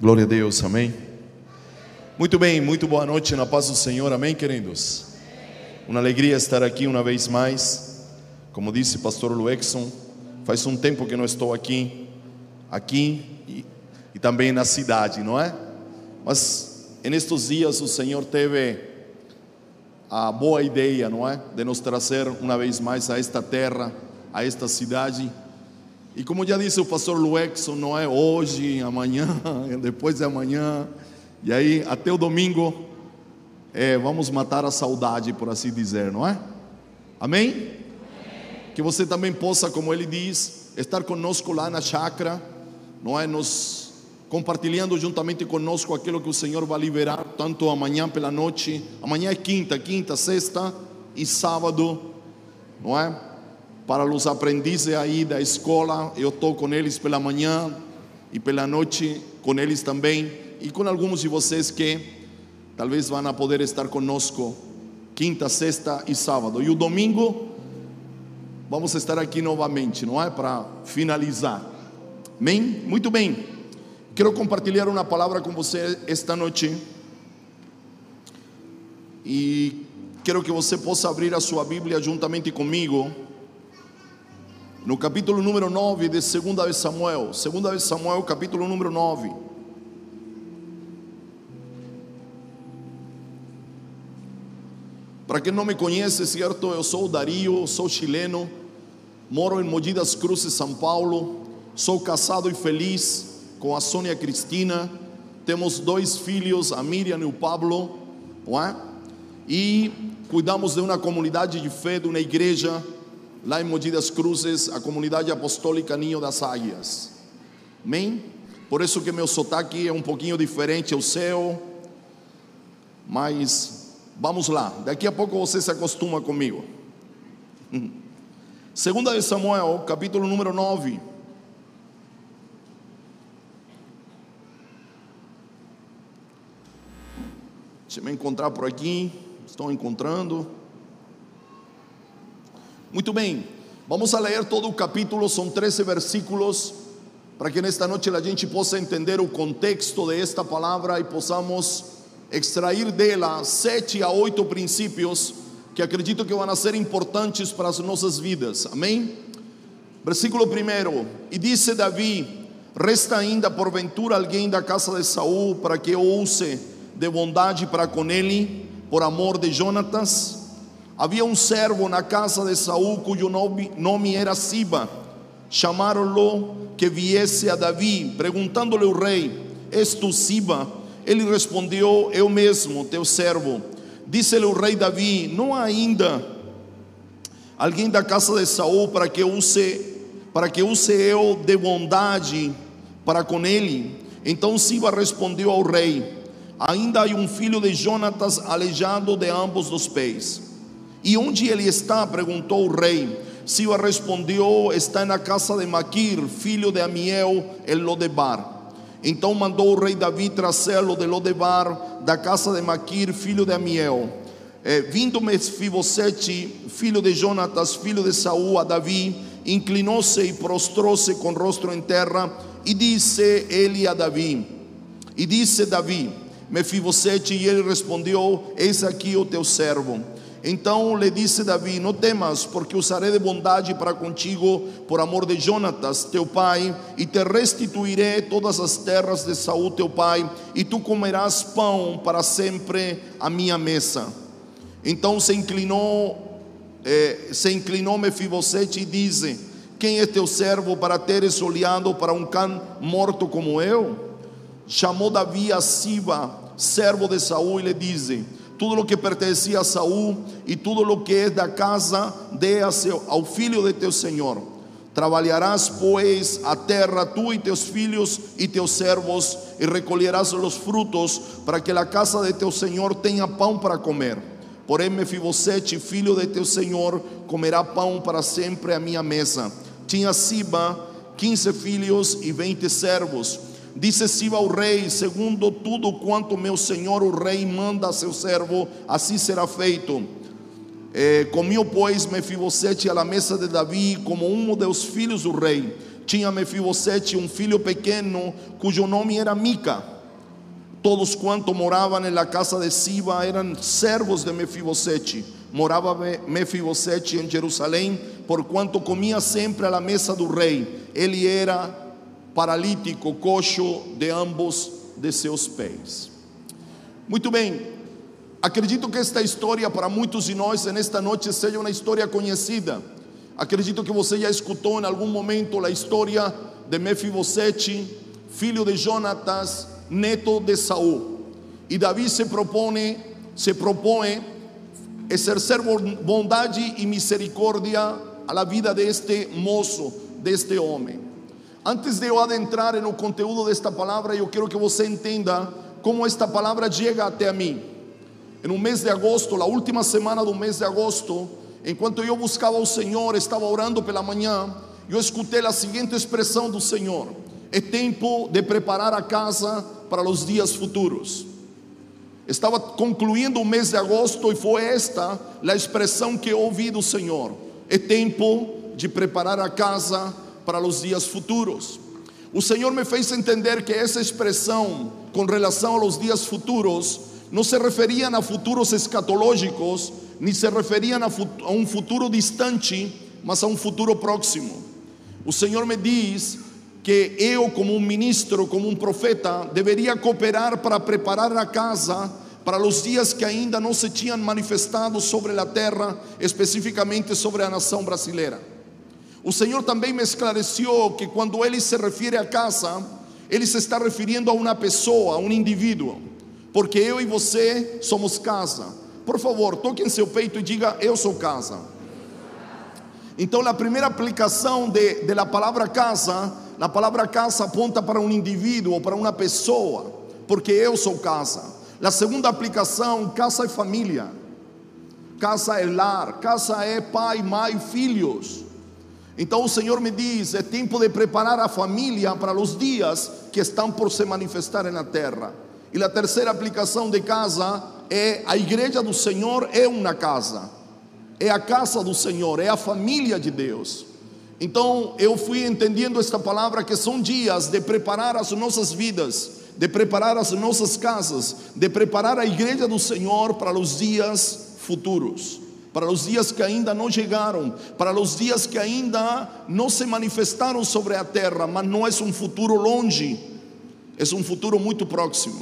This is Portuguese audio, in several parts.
Glória a Deus, amém. Muito bem, muito boa noite na paz do Senhor, amém, queridos. Uma alegria estar aqui uma vez mais. Como disse pastor Luexon, faz um tempo que não estou aqui, aqui e, e também na cidade, não é? Mas nestes dias o Senhor teve a boa ideia, não é? De nos trazer uma vez mais a esta terra, a esta cidade e como já disse o pastor Luexon, não é hoje, amanhã, depois de amanhã, e aí até o domingo, é, vamos matar a saudade, por assim dizer, não é? Amém? Amém? Que você também possa, como ele diz, estar conosco lá na chácara, não é? Nos compartilhando juntamente conosco aquilo que o Senhor vai liberar, tanto amanhã pela noite, amanhã é quinta, quinta, sexta e sábado, não é? Para os aprendizes aí da escola. Eu estou com eles pela manhã e pela noite com eles também. E com alguns de vocês que talvez vão poder estar conosco quinta, sexta e sábado. E o domingo vamos estar aqui novamente, não é? Para finalizar. Amém? Muito bem. Quero compartilhar uma palavra com você esta noite. E quero que você possa abrir a sua Bíblia juntamente comigo no capítulo número 9 de 2 de Samuel, 2 de Samuel, capítulo número 9. Para quem não me conhece, certo? Eu sou Dario, sou chileno, moro em Mogi das Cruzes, São Paulo, sou casado e feliz com a Sônia Cristina, temos dois filhos, a Miriam e o Pablo, não é? e cuidamos de uma comunidade de fé, de uma igreja lá em Mogi das Cruzes, a comunidade apostólica Ninho das Águias. Amém? Por isso que meu sotaque é um pouquinho diferente ao seu, mas vamos lá, daqui a pouco você se acostuma comigo. Segunda de Samuel, capítulo número 9. Deixa eu me encontrar por aqui, estou encontrando. Muito bem, vamos a ler todo o capítulo, são 13 versículos, para que nesta noite a gente possa entender o contexto de esta palavra e possamos extrair dela sete a oito princípios que acredito que vão ser importantes para as nossas vidas. Amém? Versículo 1: E disse Davi: Resta ainda porventura alguém da casa de Saul para que eu use de bondade para com ele, por amor de Jonatas? Havia um servo na casa de Saul cujo nome, nome era Siba. Chamaram-lo que viesse a Davi, perguntando-lhe o rei: És tu Siba? Ele respondeu: Eu mesmo, teu servo. Disse-lhe o rei Davi: Não há ainda alguém da casa de Saul para que use para que use eu de bondade para com ele. Então Siba respondeu ao rei: Ainda há um filho de Jonatas aleijado de ambos os pés. E onde ele está? perguntou o rei. Siba respondeu: Está na casa de Maquir, filho de Amiel, el Lodebar. Então mandou o rei Davi trazê-lo de Lodebar, da casa de Maquir, filho de Amiel. É, vindo Mefibosete, filho de Jonatas, filho de Saul, a Davi, inclinou-se e prostrou-se com o rosto em terra, e disse ele a Davi: E disse Davi, Mefibosete, e ele respondeu: Eis aqui o teu servo. Então lhe disse Davi: Não temas, porque usarei de bondade para contigo, por amor de Jonatas, teu pai, e te restituirei todas as terras de Saul, teu pai, e tu comerás pão para sempre à minha mesa. Então se inclinou, eh, se inclinou Mefibosete e disse: Quem é teu servo para teres olhado para um cão morto como eu? Chamou Davi a Siba, servo de Saul, e lhe disse: tudo lo que pertencia a Saúl e tudo lo que é da casa dê ao filho de teu Senhor. Trabalharás, pois, a terra, tu e teus filhos e teus servos, e recolherás os frutos, para que a casa de teu Senhor tenha pão para comer. Porém, Mefibosete, filho de teu Senhor, comerá pão para sempre à minha mesa. Tinha Siba quinze filhos e vinte servos Disse Siba ao rei: segundo tudo quanto meu senhor o rei manda a seu servo, assim será feito. Eh, comiu, pois, Mefibosete à mesa de Davi, como um dos filhos do rei. tinha Mefibosete um filho pequeno cujo nome era Mica. Todos quantos moravam na casa de Siba eram servos de Mefibosete. Morava Mefibosete em Jerusalém, por quanto comia sempre à mesa do rei. Ele era paralítico, coxo de ambos de seus pés. Muito bem, acredito que esta história para muitos de nós nesta noite seja uma história conhecida. Acredito que você já escutou em algum momento a história de Mefibosete, filho de Jonatas, neto de Saúl. E Davi se propõe, se propõe exercer bondade e misericórdia à vida deste moço, deste homem. Antes de eu adentrar no conteúdo desta palavra, eu quero que você entenda como esta palavra chega até mim. No mês de agosto, a última semana do mês de agosto, enquanto eu buscava o Senhor, estava orando pela manhã, eu escutei a seguinte expressão do Senhor: É tempo de preparar a casa para os dias futuros. Estava concluindo o mês de agosto e foi esta a expressão que eu ouvi do Senhor: É tempo de preparar a casa para os dias futuros. O Senhor me fez entender que essa expressão com relação aos dias futuros não se referia a futuros escatológicos, nem se referia a um futuro distante, mas a um futuro próximo. O Senhor me diz que eu, como um ministro, como um profeta, deveria cooperar para preparar a casa para os dias que ainda não se tinham manifestado sobre a terra, especificamente sobre a nação brasileira. O Senhor também me esclareceu que quando ele se refere a casa, ele se está referindo a uma pessoa, a um indivíduo, porque eu e você somos casa. Por favor, toque em seu peito e diga: Eu sou casa. Então, a primeira aplicação de, de la palavra casa, a palavra casa aponta para um indivíduo, para uma pessoa, porque eu sou casa. A segunda aplicação, casa é família, casa é lar, casa é pai, mãe, filhos. Então o Senhor me diz: é tempo de preparar a família para os dias que estão por se manifestar na terra. E a terceira aplicação de casa é a igreja do Senhor é uma casa, é a casa do Senhor, é a família de Deus. Então eu fui entendendo esta palavra que são dias de preparar as nossas vidas, de preparar as nossas casas, de preparar a igreja do Senhor para os dias futuros para os dias que ainda não chegaram, para os dias que ainda não se manifestaram sobre a terra, mas não é um futuro longe, é um futuro muito próximo.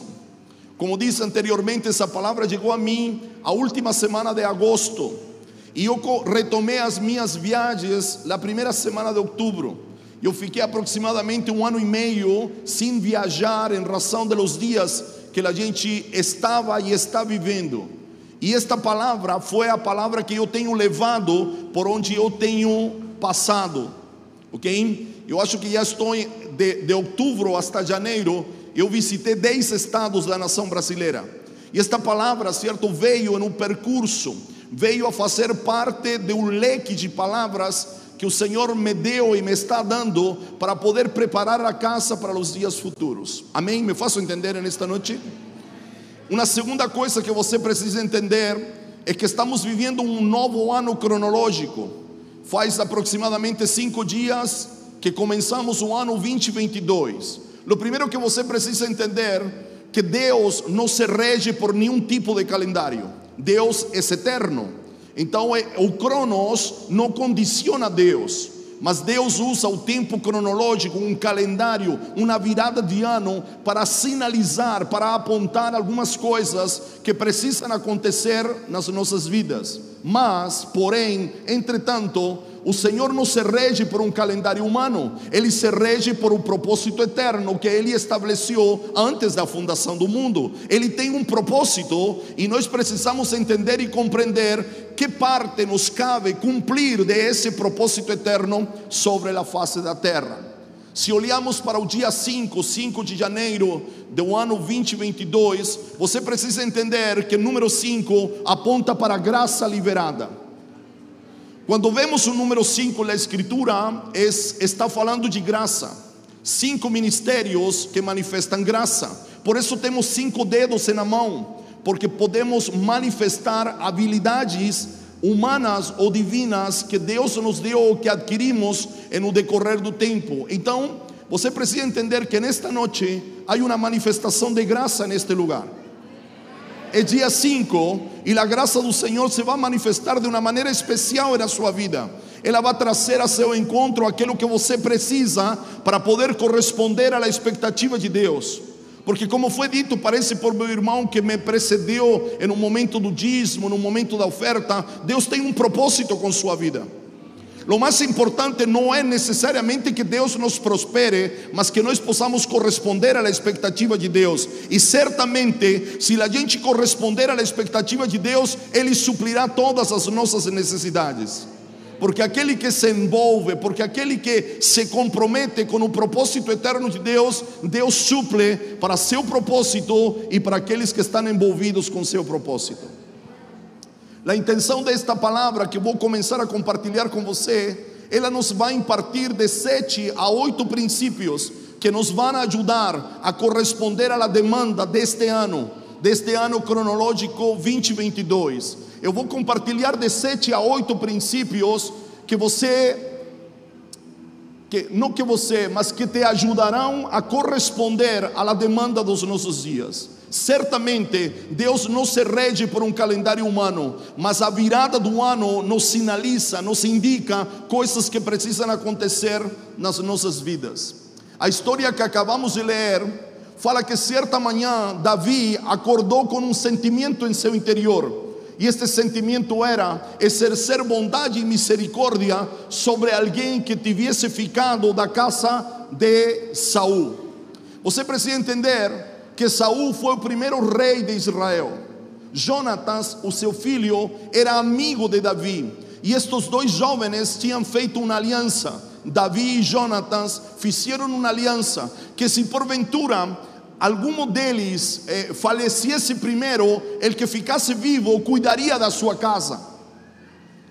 Como disse anteriormente, essa palavra chegou a mim a última semana de agosto, e eu retomei as minhas viagens na primeira semana de outubro. Eu fiquei aproximadamente um ano e meio sem viajar em razão dos dias que a gente estava e está vivendo. E esta palavra foi a palavra que eu tenho levado por onde eu tenho passado, ok? Eu acho que já estou de, de outubro até janeiro, eu visitei 10 estados da nação brasileira. E esta palavra, certo, veio em um percurso, veio a fazer parte de um leque de palavras que o Senhor me deu e me está dando para poder preparar a casa para os dias futuros. Amém? Me faço entender nesta noite? Uma segunda coisa que você precisa entender é que estamos vivendo um novo ano cronológico. Faz aproximadamente cinco dias que começamos o ano 2022. O primeiro que você precisa entender que Deus não se rege por nenhum tipo de calendário. Deus é eterno. Então o cronos não condiciona Deus. Mas Deus usa o tempo cronológico, um calendário, uma virada de ano para sinalizar, para apontar algumas coisas que precisam acontecer nas nossas vidas. Mas, porém, entretanto, o Senhor não se rege por um calendário humano, ele se rege por um propósito eterno que ele estabeleceu antes da fundação do mundo. Ele tem um propósito e nós precisamos entender e compreender que parte nos cabe cumprir desse propósito eterno sobre a face da terra. Se olhamos para o dia 5, 5 de janeiro do ano 2022, você precisa entender que o número 5 aponta para a graça liberada. Quando vemos o número 5 na Escritura, está falando de graça. Cinco ministérios que manifestam graça. Por isso temos cinco dedos na mão, porque podemos manifestar habilidades humanas ou divinas que Deus nos deu ou que adquirimos no decorrer do tempo. Então, você precisa entender que nesta noite há uma manifestação de graça neste lugar. É dia 5 e a graça do Senhor se vai manifestar de uma maneira especial na sua vida. Ela vai trazer a seu encontro aquilo que você precisa para poder corresponder à expectativa de Deus. Porque, como foi dito, parece por meu irmão que me precedeu um momento do dízimo, no momento da oferta, Deus tem um propósito com sua vida. O mais importante não é necessariamente que Deus nos prospere, mas que nós possamos corresponder à expectativa de Deus. E certamente, se a gente corresponder à expectativa de Deus, Ele suplirá todas as nossas necessidades porque aquele que se envolve, porque aquele que se compromete com o propósito eterno de Deus, Deus suple para seu propósito e para aqueles que estão envolvidos com seu propósito. A intenção desta palavra que vou começar a compartilhar com você, ela nos vai impartir de sete a oito princípios que nos vão ajudar a corresponder à demanda deste ano, deste ano cronológico 2022 eu vou compartilhar de sete a oito princípios que você, que, não que você, mas que te ajudarão a corresponder à demanda dos nossos dias. Certamente Deus não se rege por um calendário humano, mas a virada do ano nos sinaliza, nos indica coisas que precisam acontecer nas nossas vidas. A história que acabamos de ler fala que certa manhã Davi acordou com um sentimento em seu interior e este sentimento era exercer bondade e misericórdia sobre alguém que tivesse ficado da casa de Saul. Você precisa entender que Saul foi o primeiro rei de Israel. Jonatas, o seu filho, era amigo de Davi. E estes dois jovens tinham feito uma aliança. Davi e Jonatas fizeram uma aliança que se porventura algum deles eh, falecesse primeiro, el que ficasse vivo cuidaria da sua casa.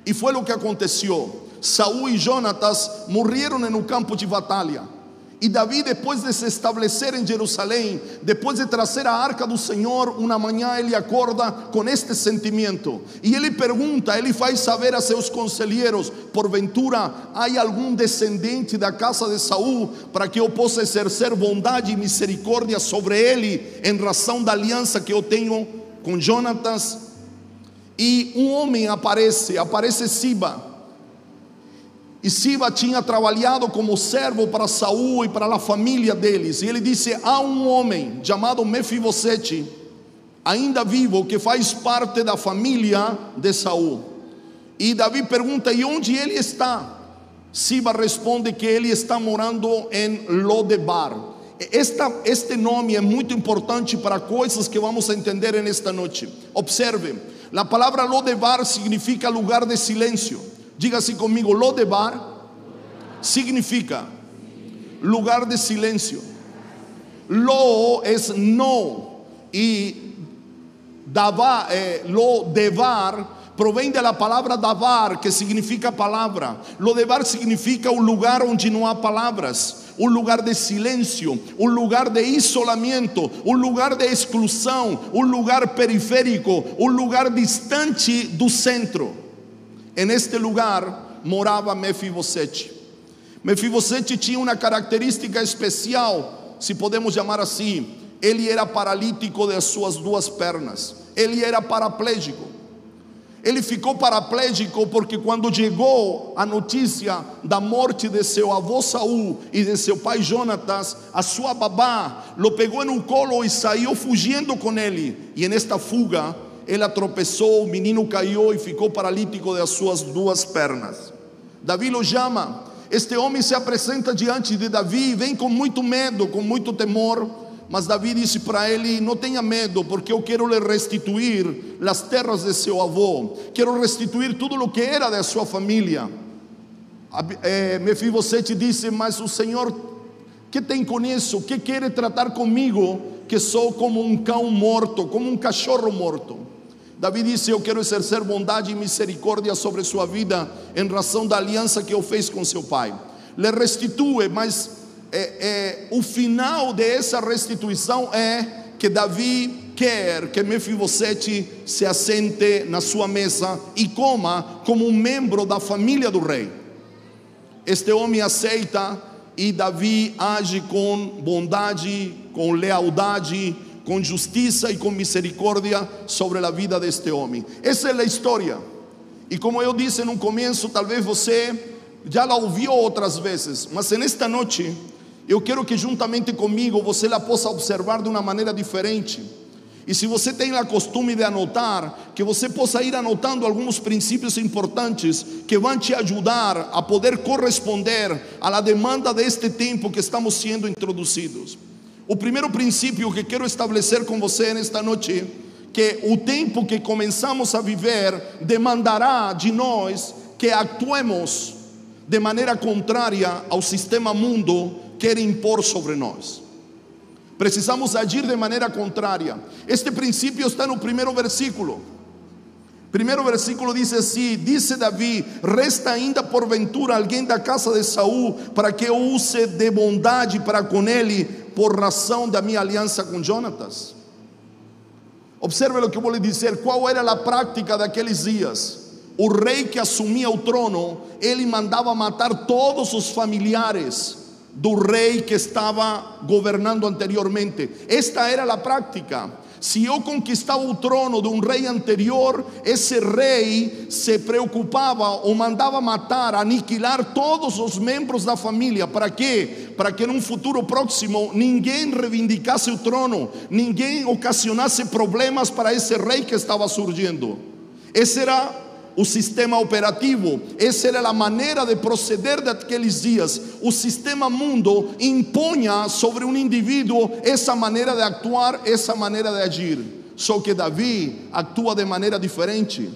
E foi o que aconteceu. Saul e Jonatas morreram no campo de batalha. E Davi, depois de se estabelecer em Jerusalém, depois de trazer a arca do Senhor, uma manhã ele acorda com este sentimento. E ele pergunta, ele faz saber a seus conselheiros: porventura há algum descendente da casa de Saul para que eu possa exercer bondade e misericórdia sobre ele, em razão da aliança que eu tenho com Jonatas? E um homem aparece, aparece Siba e Siba tinha trabalhado como servo para Saul e para a família deles. E ele disse: há um homem chamado Mefibosete, ainda vivo, que faz parte da família de Saul. E Davi pergunta: e onde ele está? Siba responde que ele está morando em Lodebar. Esta, este nome é muito importante para coisas que vamos entender nesta noite. Observe, a palavra Lodebar significa lugar de silêncio. Diga assim comigo: Lodebar significa lugar de silêncio. Lo es no e dava, eh, lo devar provém da palavra davar, que significa palavra. Lo devar significa um lugar onde não há palavras, um lugar de silêncio, um lugar de isolamento, um lugar de exclusão, um lugar periférico, um lugar distante do centro. En este lugar morava Mefibosete. Mefibosete tinha uma característica especial, se podemos chamar assim. Ele era paralítico de suas duas pernas. Ele era paraplégico. Ele ficou paraplégico porque quando chegou a notícia da morte de seu avô Saul e de seu pai Jonatas, a sua babá lo pegou no colo e saiu fugindo com ele. E nesta fuga, ela tropeçou, o menino caiu e ficou paralítico das suas duas pernas. Davi o chama. Este homem se apresenta diante de Davi e vem com muito medo, com muito temor. Mas Davi disse para ele: Não tenha medo, porque eu quero lhe restituir as terras de seu avô, quero restituir tudo o que era da sua família. É, Mefibosete disse: Mas o Senhor, que tem com isso? Que quer tratar comigo, que sou como um cão morto, como um cachorro morto? Davi disse: Eu quero exercer bondade e misericórdia sobre sua vida, em razão da aliança que eu fez com seu pai. Le restitui, mas é, é, o final dessa restituição é que Davi quer que Mefibosete se assente na sua mesa e coma como um membro da família do rei. Este homem aceita e Davi age com bondade, com lealdade, com justiça e com misericórdia sobre a vida deste homem. Essa é a história. E como eu disse no começo, talvez você já la ouviu outras vezes, mas nesta noite eu quero que juntamente comigo você la possa observar de uma maneira diferente. E se você tem o costume de anotar, que você possa ir anotando alguns princípios importantes que vão te ajudar a poder corresponder à demanda deste tempo que estamos sendo introduzidos. O primeiro princípio que quero estabelecer com você nesta noite, que o tempo que começamos a viver demandará de nós que actuemos de maneira contrária ao sistema mundo quer impor sobre nós. Precisamos agir de maneira contrária. Este princípio está no primeiro versículo. Primeiro versículo diz assim: Disse Davi: Resta ainda porventura alguém da casa de Saul para que use de bondade para com ele, por razão da minha aliança com Jonatas. Observe o que eu vou lhe dizer: qual era a prática daqueles dias? O rei que assumia o trono, ele mandava matar todos os familiares do rei que estava governando anteriormente. Esta era a prática. Se eu conquistava o trono de um rei anterior, esse rei se preocupava ou mandava matar, aniquilar todos os membros da família. Para quê? Para que num futuro próximo ninguém reivindicasse o trono, ninguém ocasionasse problemas para esse rei que estava surgindo. Esse era o sistema operativo, essa era a maneira de proceder daqueles dias. O sistema mundo impunha sobre um indivíduo essa maneira de actuar, essa maneira de agir. Só que Davi atua de maneira diferente.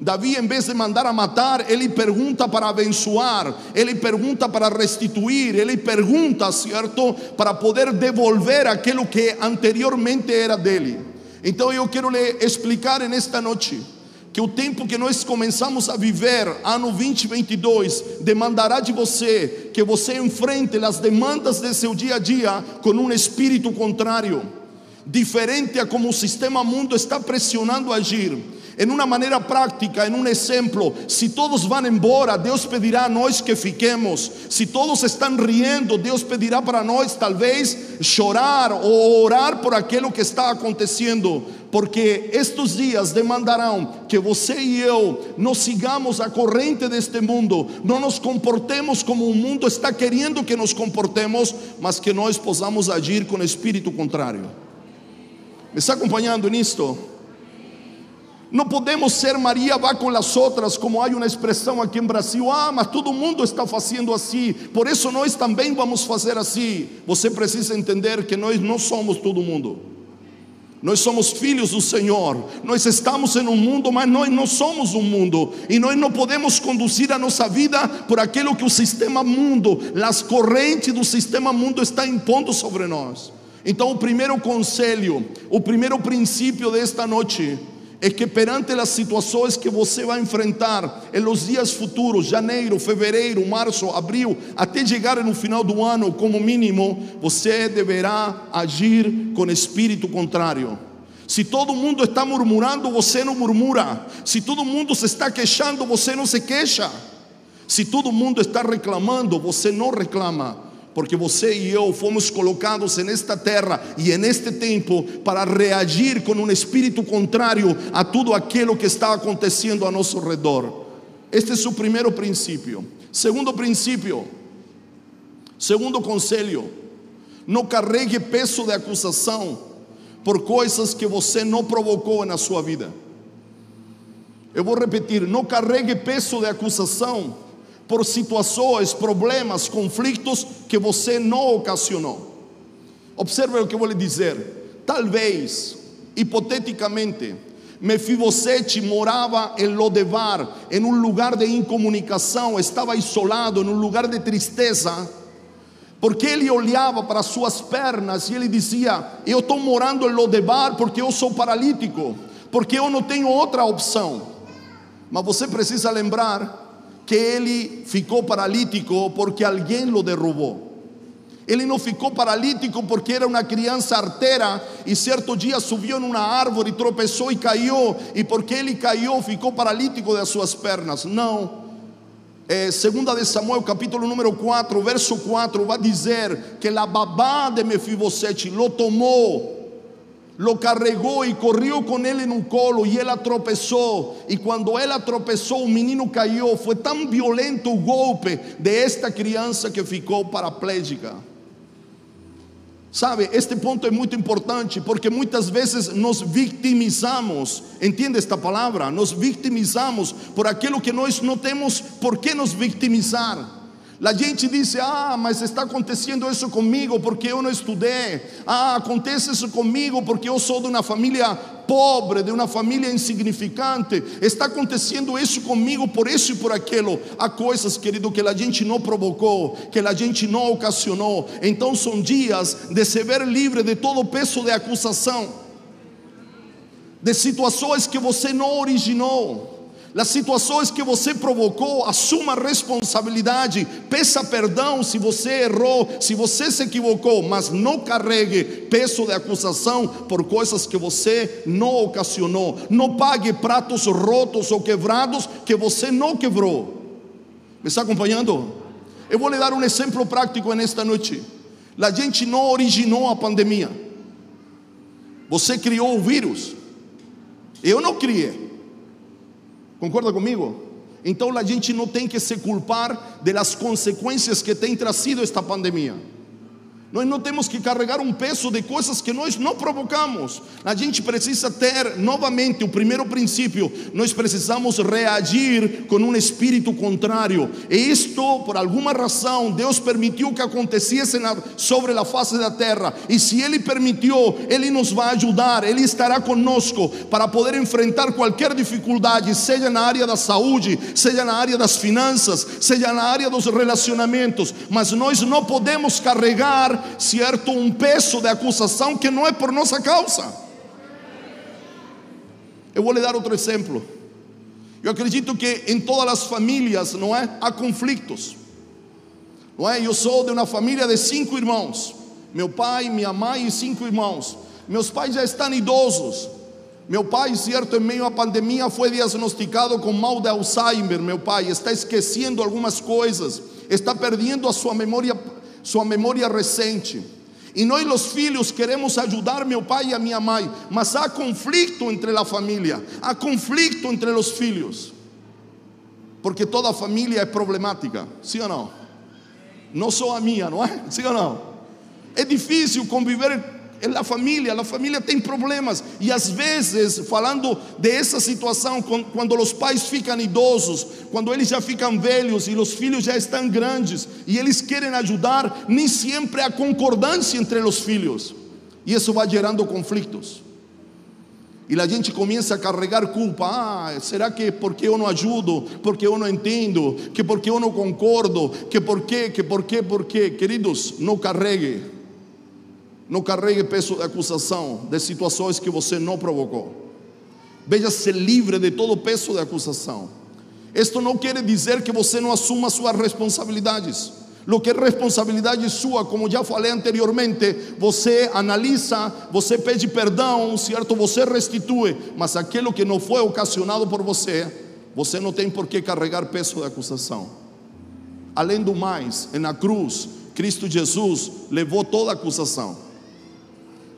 Davi, em vez de mandar a matar, ele pergunta para abençoar, ele pergunta para restituir, ele pergunta, certo, para poder devolver aquilo que anteriormente era dele. Então eu quero lhe explicar nesta noite que o tempo que nós começamos a viver, ano 2022, demandará de você que você enfrente as demandas de seu dia a dia com um espírito contrário, diferente a como o sistema mundo está pressionando a agir em uma maneira prática, em um exemplo, se todos vão embora, Deus pedirá a nós que fiquemos. Se todos estão riendo, Deus pedirá para nós talvez chorar ou orar por aquilo que está acontecendo, porque estes dias demandarão que você e eu não sigamos a corrente deste mundo, não nos comportemos como o mundo está querendo que nos comportemos, mas que nós possamos agir com espírito contrário. Me está acompanhando nisto? Não podemos ser Maria vá com as outras, como há uma expressão aqui em Brasil. Ah, mas todo mundo está fazendo assim, por isso nós também vamos fazer assim. Você precisa entender que nós não somos todo mundo. Nós somos filhos do Senhor. Nós estamos em um mundo, mas nós não somos um mundo. E nós não podemos conduzir a nossa vida por aquilo que o sistema mundo, as correntes do sistema mundo está impondo sobre nós. Então, o primeiro conselho, o primeiro princípio desta noite é que perante as situações que você vai enfrentar em los dias futuros, janeiro, fevereiro, março, abril, até chegar no final do ano, como mínimo, você deverá agir com espírito contrário. Se todo mundo está murmurando, você não murmura. Se todo mundo se está queixando, você não se queixa. Se todo mundo está reclamando, você não reclama porque você e eu fomos colocados nesta terra e neste tempo para reagir com um espírito contrário a tudo aquilo que está acontecendo a nosso redor. Este é o primeiro princípio. Segundo princípio, segundo conselho, não carregue peso de acusação por coisas que você não provocou na sua vida. Eu vou repetir: não carregue peso de acusação por situações, problemas, conflitos que você não ocasionou. Observe o que eu vou lhe dizer. Talvez, hipoteticamente, Mefibosete morava em Lodebar, em um lugar de incomunicação, estava isolado, em um lugar de tristeza, porque ele olhava para suas pernas e ele dizia: Eu estou morando em Lodebar porque eu sou paralítico, porque eu não tenho outra opção. Mas você precisa lembrar que ele ficou paralítico porque alguém lo derrubou. Ele não ficou paralítico porque era uma criança arteira e certo dia subiu em uma árvore, tropeçou e caiu, e porque ele caiu ficou paralítico das suas pernas. Não. É, segunda de Samuel, capítulo número 4, verso 4, vai dizer que a babá de Mefibosete lo tomou lo carregou e correu com ele no colo e ela tropeçou. E quando ela tropeçou, o menino caiu. Foi tão violento o golpe de esta criança que ficou paraplégica. Sabe, este ponto é muito importante porque muitas vezes nos vitimizamos, entende esta palavra? Nos vitimizamos por aquilo que nós não temos por que nos vitimizar. A gente diz: Ah, mas está acontecendo isso comigo porque eu não estudei. Ah, acontece isso comigo porque eu sou de uma família pobre, de uma família insignificante. Está acontecendo isso comigo por isso e por aquilo. Há coisas, querido, que a gente não provocou, que a gente não ocasionou. Então são dias de se ver livre de todo peso de acusação, de situações que você não originou as situações que você provocou, assuma responsabilidade, peça perdão se você errou, se você se equivocou, mas não carregue peso de acusação por coisas que você não ocasionou. Não pague pratos rotos ou quebrados que você não quebrou. Me está acompanhando? Eu vou lhe dar um exemplo prático nesta noite. A gente não originou a pandemia. Você criou o vírus. Eu não criei. Concorda comigo? Então a gente não tem que se culpar das consequências que tem trazido esta pandemia. Nós não temos que carregar um peso de coisas que nós não provocamos. A gente precisa ter novamente o primeiro princípio: nós precisamos reagir com um espírito contrário. E isto, por alguma razão, Deus permitiu que acontecesse sobre a face da terra. E se Ele permitiu, Ele nos vai ajudar, Ele estará conosco para poder enfrentar qualquer dificuldade, seja na área da saúde, seja na área das finanças, seja na área dos relacionamentos. Mas nós não podemos carregar certo, um peso de acusação que não é por nossa causa. Eu vou lhe dar outro exemplo. Eu acredito que em todas as famílias, não é, há conflitos. Não é? Eu sou de uma família de cinco irmãos. Meu pai, minha mãe e cinco irmãos. Meus pais já estão idosos. Meu pai, certo, em meio à pandemia, foi diagnosticado com mal de Alzheimer. Meu pai está esquecendo algumas coisas, está perdendo a sua memória sua memória recente. E nós, os filhos, queremos ajudar meu pai e a minha mãe, mas há conflito entre a família, há conflito entre os filhos, porque toda família é problemática, sim ou não? Não só a minha, não é? Sim ou não? É difícil conviver a família, a família tem problemas. E às vezes, falando dessa situação, quando os pais ficam idosos, quando eles já ficam velhos e os filhos já estão grandes e eles querem ajudar, nem sempre há concordância entre os filhos. E isso vai gerando conflitos. E a gente começa a carregar culpa. Ah, será que porque eu não ajudo, porque eu não entendo, que porque eu não concordo, que porque, que porque, porque, queridos, não carregue não carregue peso de acusação de situações que você não provocou. Veja-se livre de todo peso de acusação. Isto não quer dizer que você não assuma suas responsabilidades. Lo que é responsabilidade sua, como já falei anteriormente, você analisa, você pede perdão, certo? Você restitui, mas aquilo que não foi ocasionado por você, você não tem por que carregar peso de acusação. Além do mais, na cruz, Cristo Jesus levou toda a acusação.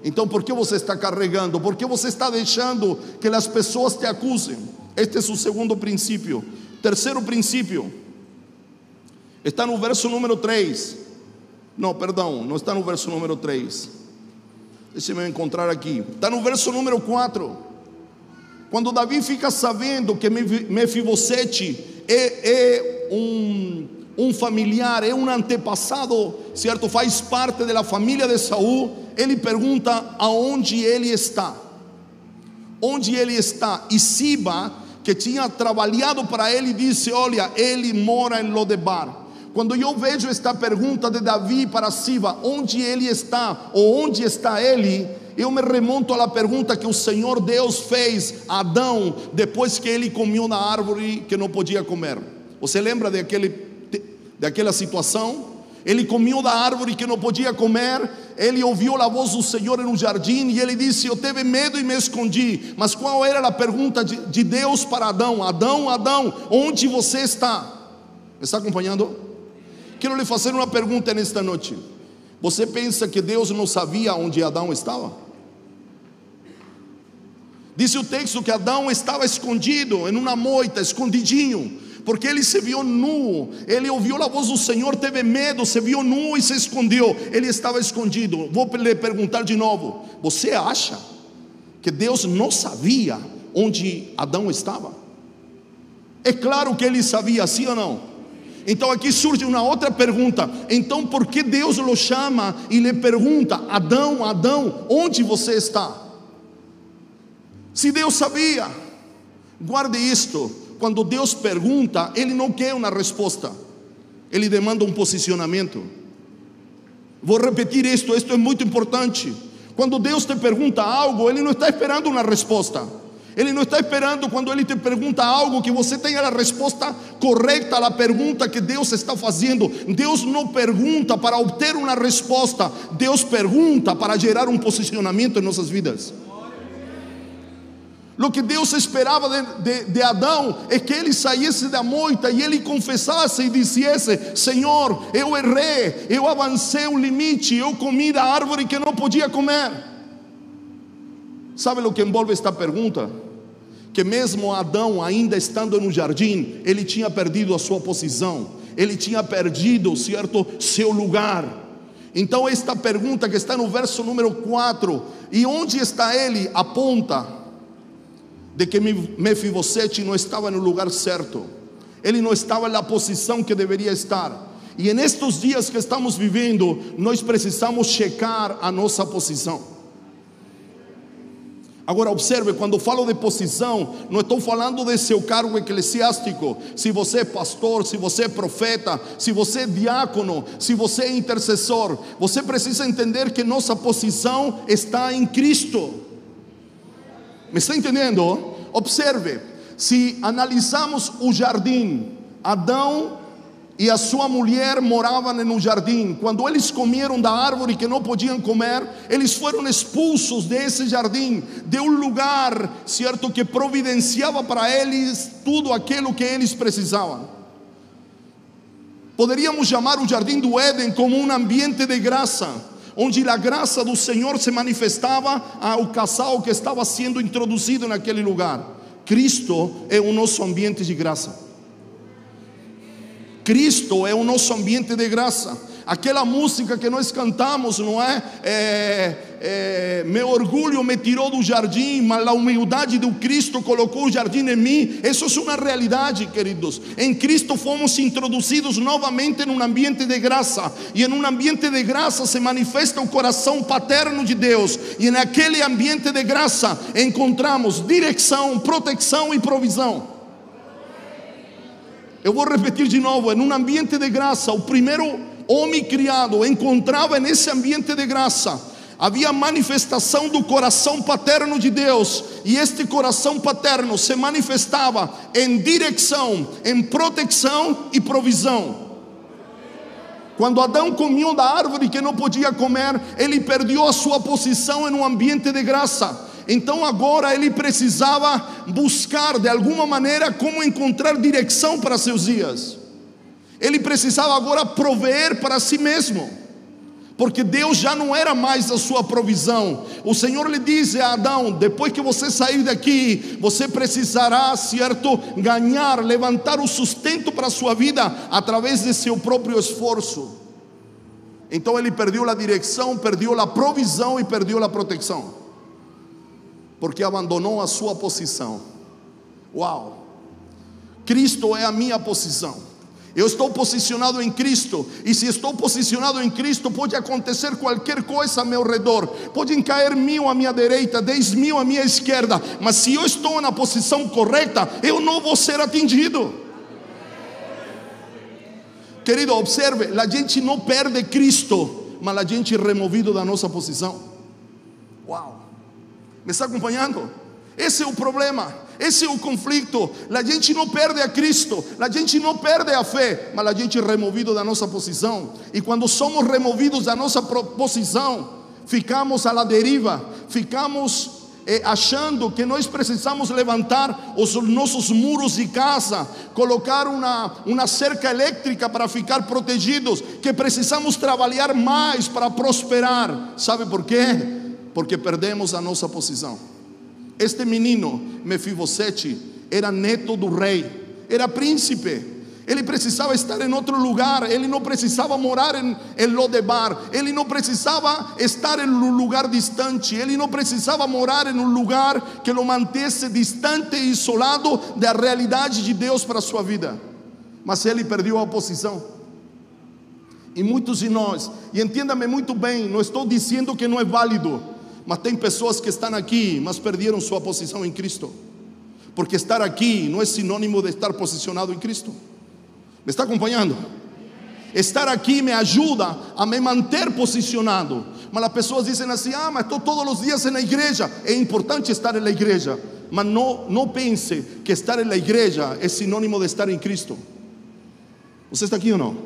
Então, por que você está carregando? Por que você está deixando que as pessoas te acusem? Este é o segundo princípio. Terceiro princípio está no verso número 3. Não, perdão, não está no verso número 3. Deixe-me encontrar aqui. Está no verso número 4. Quando Davi fica sabendo que Mefibosete é, é um, um familiar, é um antepassado, certo? Faz parte da família de Saul ele pergunta aonde ele está. Onde ele está? E Siba, que tinha trabalhado para ele, disse: Olha, ele mora em Lodebar. Quando eu vejo esta pergunta de Davi para Siba, onde ele está ou onde está ele, eu me remonto à pergunta que o Senhor Deus fez a Adão depois que ele comeu na árvore que não podia comer. Você lembra daquele, daquela situação? Ele comeu da árvore que não podia comer. Ele ouviu a voz do Senhor no jardim e ele disse: Eu teve medo e me escondi. Mas qual era a pergunta de, de Deus para Adão? Adão, Adão, onde você está? Está acompanhando? Quero lhe fazer uma pergunta nesta noite. Você pensa que Deus não sabia onde Adão estava? Disse o texto que Adão estava escondido em uma moita, escondidinho porque ele se viu nu, ele ouviu a voz do Senhor, teve medo, se viu nu e se escondeu, ele estava escondido. Vou lhe perguntar de novo: você acha que Deus não sabia onde Adão estava? É claro que ele sabia, sim ou não? Então aqui surge uma outra pergunta: então por que Deus o chama e lhe pergunta, Adão, Adão, onde você está? Se Deus sabia, guarde isto quando Deus pergunta, Ele não quer uma resposta, Ele demanda um posicionamento. Vou repetir isto, isto é muito importante. Quando Deus te pergunta algo, Ele não está esperando uma resposta. Ele não está esperando quando Ele te pergunta algo que você tenha a resposta correta à pergunta que Deus está fazendo. Deus não pergunta para obter uma resposta, Deus pergunta para gerar um posicionamento em nossas vidas. O que Deus esperava de, de, de, Adão é que ele saísse da moita e ele confessasse e dissesse: Senhor, eu errei, eu avancei o limite, eu comi da árvore que não podia comer. Sabe o que envolve esta pergunta? Que mesmo Adão, ainda estando no jardim, ele tinha perdido a sua posição, ele tinha perdido, certo, seu lugar. Então, esta pergunta que está no verso número 4, e onde está ele, aponta de que Mefibosete não estava no lugar certo, ele não estava na posição que deveria estar. E nestes dias que estamos vivendo, nós precisamos checar a nossa posição. Agora observe, quando falo de posição, não estou falando de seu cargo eclesiástico. Se você é pastor, se você é profeta, se você é diácono, se você é intercessor, você precisa entender que nossa posição está em Cristo. ¿Me está entendendo? Observe, se analisamos o jardim, Adão e a sua mulher moravam no jardim. Quando eles comeram da árvore que não podiam comer, eles foram expulsos desse jardim, de um lugar, certo, que providenciava para eles tudo aquilo que eles precisavam. Poderíamos chamar o jardim do Éden como um ambiente de graça onde a graça do Senhor se manifestava ao casal que estava sendo introduzido naquele lugar. Cristo é o nosso ambiente de graça. Cristo é o nosso ambiente de graça aquela música que nós cantamos, não é? é, é meu orgulho me tirou do jardim, mas a humildade do Cristo colocou o jardim em mim. Isso é uma realidade, queridos. Em Cristo fomos introduzidos novamente num ambiente de graça, e em um ambiente de graça se manifesta o coração paterno de Deus, e naquele ambiente de graça encontramos direção, proteção e provisão. Eu vou repetir de novo: em um ambiente de graça, o primeiro homem criado encontrava nesse ambiente de graça, havia manifestação do coração paterno de Deus, e este coração paterno se manifestava em direção, em proteção e provisão. Quando Adão comia da árvore que não podia comer, ele perdeu a sua posição em um ambiente de graça. Então agora ele precisava buscar de alguma maneira como encontrar direção para seus dias. Ele precisava agora prover para si mesmo, porque Deus já não era mais a sua provisão. O Senhor lhe disse a Adão: depois que você sair daqui, você precisará, certo, ganhar, levantar o sustento para a sua vida através de seu próprio esforço. Então ele perdeu a direção, perdeu a provisão e perdeu a proteção, porque abandonou a sua posição. Uau! Cristo é a minha posição. Eu estou posicionado em Cristo, e se estou posicionado em Cristo, pode acontecer qualquer coisa ao meu redor, podem cair mil à minha direita, dez mil à minha esquerda, mas se eu estou na posição correta, eu não vou ser atingido. Querido, observe: a gente não perde Cristo, mas a gente é removido da nossa posição. Uau, me está acompanhando? Esse é o problema. Esse é o conflito. A gente não perde a Cristo, a gente não perde a fé, mas a gente é removido da nossa posição. E quando somos removidos da nossa posição, ficamos à la deriva, ficamos eh, achando que nós precisamos levantar os nossos muros de casa, colocar uma, uma cerca elétrica para ficar protegidos, que precisamos trabalhar mais para prosperar. Sabe por quê? Porque perdemos a nossa posição. Este menino, Mefibosete, era neto do rei, era príncipe. Ele precisava estar em outro lugar, ele não precisava morar em, em Lodebar, ele não precisava estar em um lugar distante, ele não precisava morar em um lugar que o mantesse distante e isolado da realidade de Deus para a sua vida. Mas ele perdeu a posição. E muitos de nós, e entenda-me muito bem, não estou dizendo que não é válido, mas tem pessoas que estão aqui, mas perderam sua posição em Cristo. Porque estar aqui não é sinônimo de estar posicionado em Cristo. ¿Me está acompanhando? Estar aqui me ajuda a me manter posicionado. Mas as pessoas dizem assim: ah, mas estou todos os dias na igreja. É importante estar na igreja. Mas não, não pense que estar na igreja é sinônimo de estar em Cristo. Você está aqui ou não?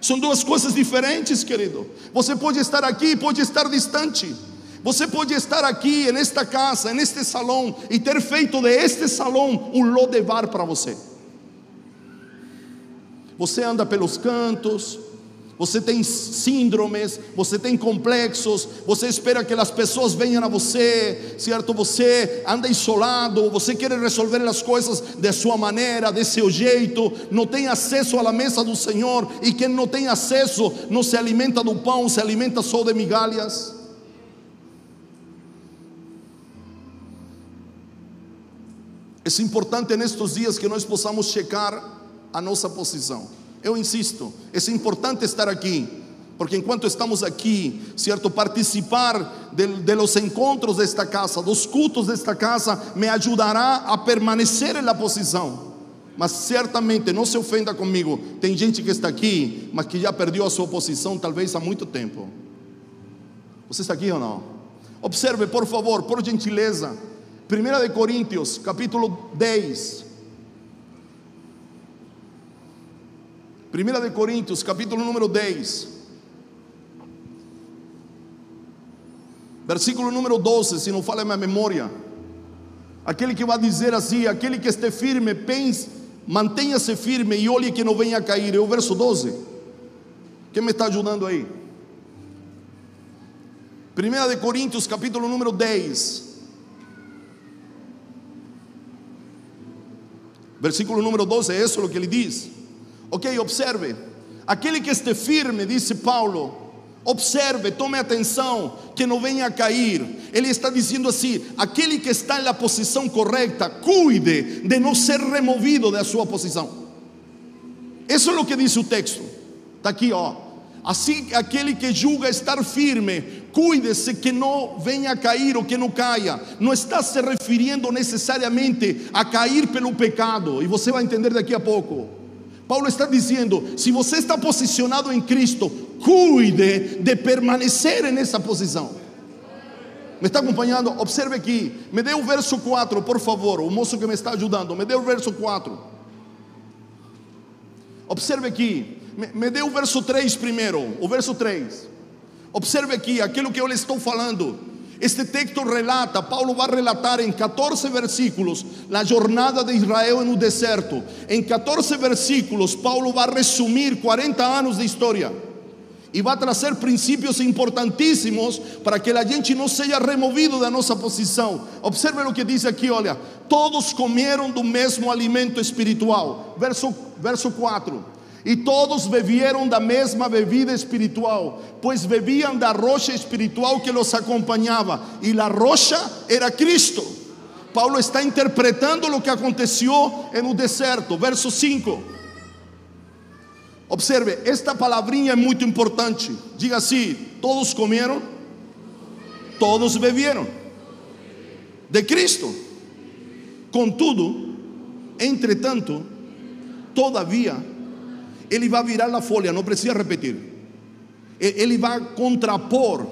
São duas coisas diferentes, querido. Você pode estar aqui pode estar distante. Você pode estar aqui, nesta casa, neste salão, e ter feito de este salão um lodevar para você. Você anda pelos cantos, você tem síndromes, você tem complexos, você espera que as pessoas venham a você, certo? Você anda isolado, você quer resolver as coisas de sua maneira, de seu jeito, não tem acesso à mesa do Senhor, e quem não tem acesso não se alimenta do pão, se alimenta só de migalhas. É importante nestes dias que nós possamos checar a nossa posição. Eu insisto, é importante estar aqui, porque enquanto estamos aqui, certo, participar de, de los encontros desta casa, dos cultos desta casa, me ajudará a permanecer na posição. Mas certamente, não se ofenda comigo, tem gente que está aqui, mas que já perdeu a sua posição, talvez há muito tempo. Você está aqui ou não? Observe, por favor, por gentileza, 1 de Coríntios, capítulo 10. Primeira de Coríntios, capítulo número 10. Versículo número 12, se não fala a minha memória. Aquele que vai dizer assim, aquele que esteja firme, pense, mantenha-se firme e olhe que não venha a cair. É o verso 12. Quem me está ajudando aí? Primeira de Coríntios, capítulo número 10. Versículo número 12, é isso o que ele diz. Ok, observe. Aquele que esteja firme, disse Paulo, observe, tome atenção, que não venha a cair. Ele está dizendo assim: aquele que está na posição correta, cuide de não ser removido da sua posição. Isso é o que diz o texto. Está aqui, ó. Assim, aquele que julga estar firme, cuide-se que não venha a cair ou que não caia. Não está se referindo necessariamente a cair pelo pecado, e você vai entender daqui a pouco. Paulo está dizendo: se você está posicionado em Cristo, cuide de permanecer nessa posição. Me está acompanhando? Observe aqui. Me dê o verso 4, por favor. O moço que me está ajudando, me dê o verso 4. Observe aqui. Me, me dê o verso 3 primeiro. O verso 3. Observe aqui aquilo que eu lhe estou falando. Este texto relata, Paulo vai relatar em 14 versículos a jornada de Israel no deserto. Em 14 versículos, Paulo vai resumir 40 anos de história e vai trazer princípios importantíssimos para que a gente não seja removido da nossa posição. Observe o que diz aqui, olha, todos comeram do mesmo alimento espiritual. Verso, verso 4. E todos beberam da mesma bebida espiritual, pois bebiam da rocha espiritual que los acompanhava, e a rocha era Cristo. Paulo está interpretando o que aconteceu no deserto, verso 5. Observe, esta palavrinha é muito importante. Diga assim: todos comeram, todos beberam de Cristo. Contudo, entretanto, todavia, ele vai virar a folha, não precisa repetir. Ele vai contrapor,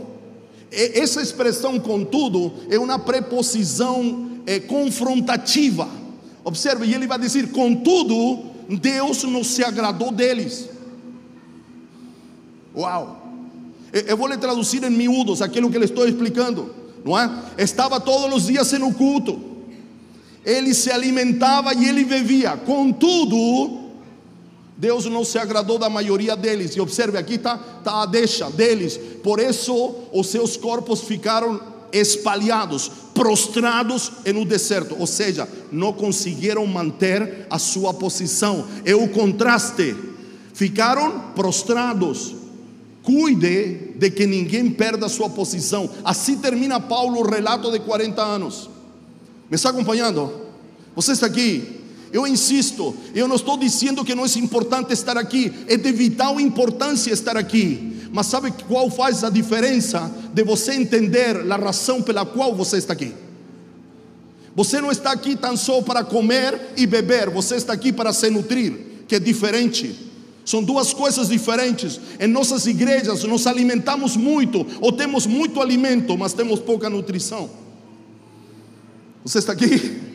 essa expressão, contudo, é uma preposição é, confrontativa. Observe, e ele vai dizer: contudo, Deus não se agradou deles. Uau! Eu vou lhe traduzir em miúdos aquilo que lhe estou explicando, não é? Estava todos os dias no culto, ele se alimentava e ele bebia, contudo, Deus não se agradou da maioria deles. E observe, aqui está tá a deixa deles. Por isso os seus corpos ficaram espalhados, prostrados no deserto. Ou seja, não conseguiram manter a sua posição. É o contraste. Ficaram prostrados. Cuide de que ninguém perda a sua posição. Assim termina Paulo o relato de 40 anos. Me está acompanhando? Você está aqui? Eu insisto, eu não estou dizendo que não é importante estar aqui, é de vital importância estar aqui. Mas sabe qual faz a diferença de você entender a razão pela qual você está aqui? Você não está aqui tão só para comer e beber, você está aqui para se nutrir, que é diferente. São duas coisas diferentes. Em nossas igrejas nos alimentamos muito, ou temos muito alimento, mas temos pouca nutrição. Você está aqui?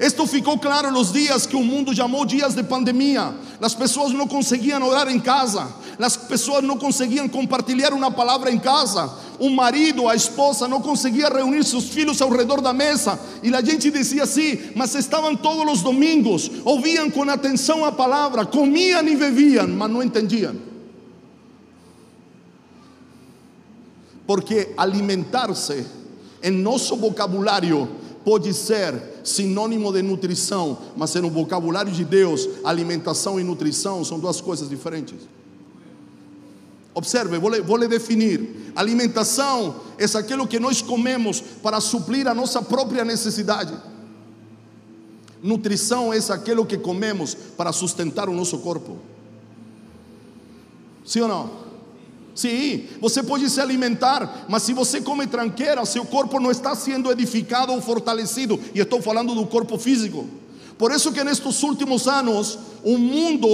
Esto ficou claro nos dias que o mundo chamou dias de pandemia. As pessoas não conseguiam orar em casa, as pessoas não conseguiam compartilhar uma palavra em casa. O marido, a esposa não conseguia reunir seus filhos ao redor da mesa. E a gente dizia assim, mas estavam todos os domingos, ouviam com atenção a palavra, comiam e bebiam, mas não entendiam. Porque alimentar-se em nosso vocabulário pode ser sinônimo de nutrição, mas no vocabulário de Deus, alimentação e nutrição são duas coisas diferentes. Observe, vou vou lhe definir. Alimentação é aquilo que nós comemos para suprir a nossa própria necessidade. Nutrição é aquilo que comemos para sustentar o nosso corpo. Sim ou não? Sim, você pode se alimentar, mas se você come tranqueira, seu corpo não está sendo edificado ou fortalecido. E estou falando do corpo físico. Por isso que nestes últimos anos, o mundo,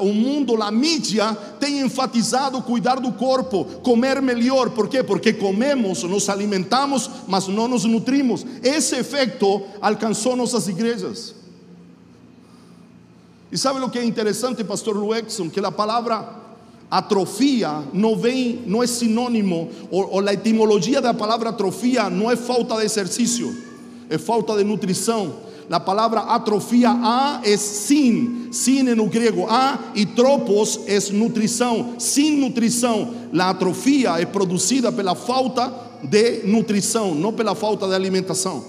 o mundo, a mídia tem enfatizado cuidar do corpo, comer melhor. Por quê? Porque comemos, nos alimentamos, mas não nos nutrimos. Esse efeito alcançou nossas igrejas. E sabe o que é interessante, pastor Luexon? Que a palavra Atrofia não vem, não é sinônimo, ou, ou a etimologia da palavra atrofia não é falta de exercício, é falta de nutrição. A palavra atrofia, a é sin, sin no grego, a e tropos é nutrição, sem nutrição. A atrofia é produzida pela falta de nutrição, não pela falta de alimentação.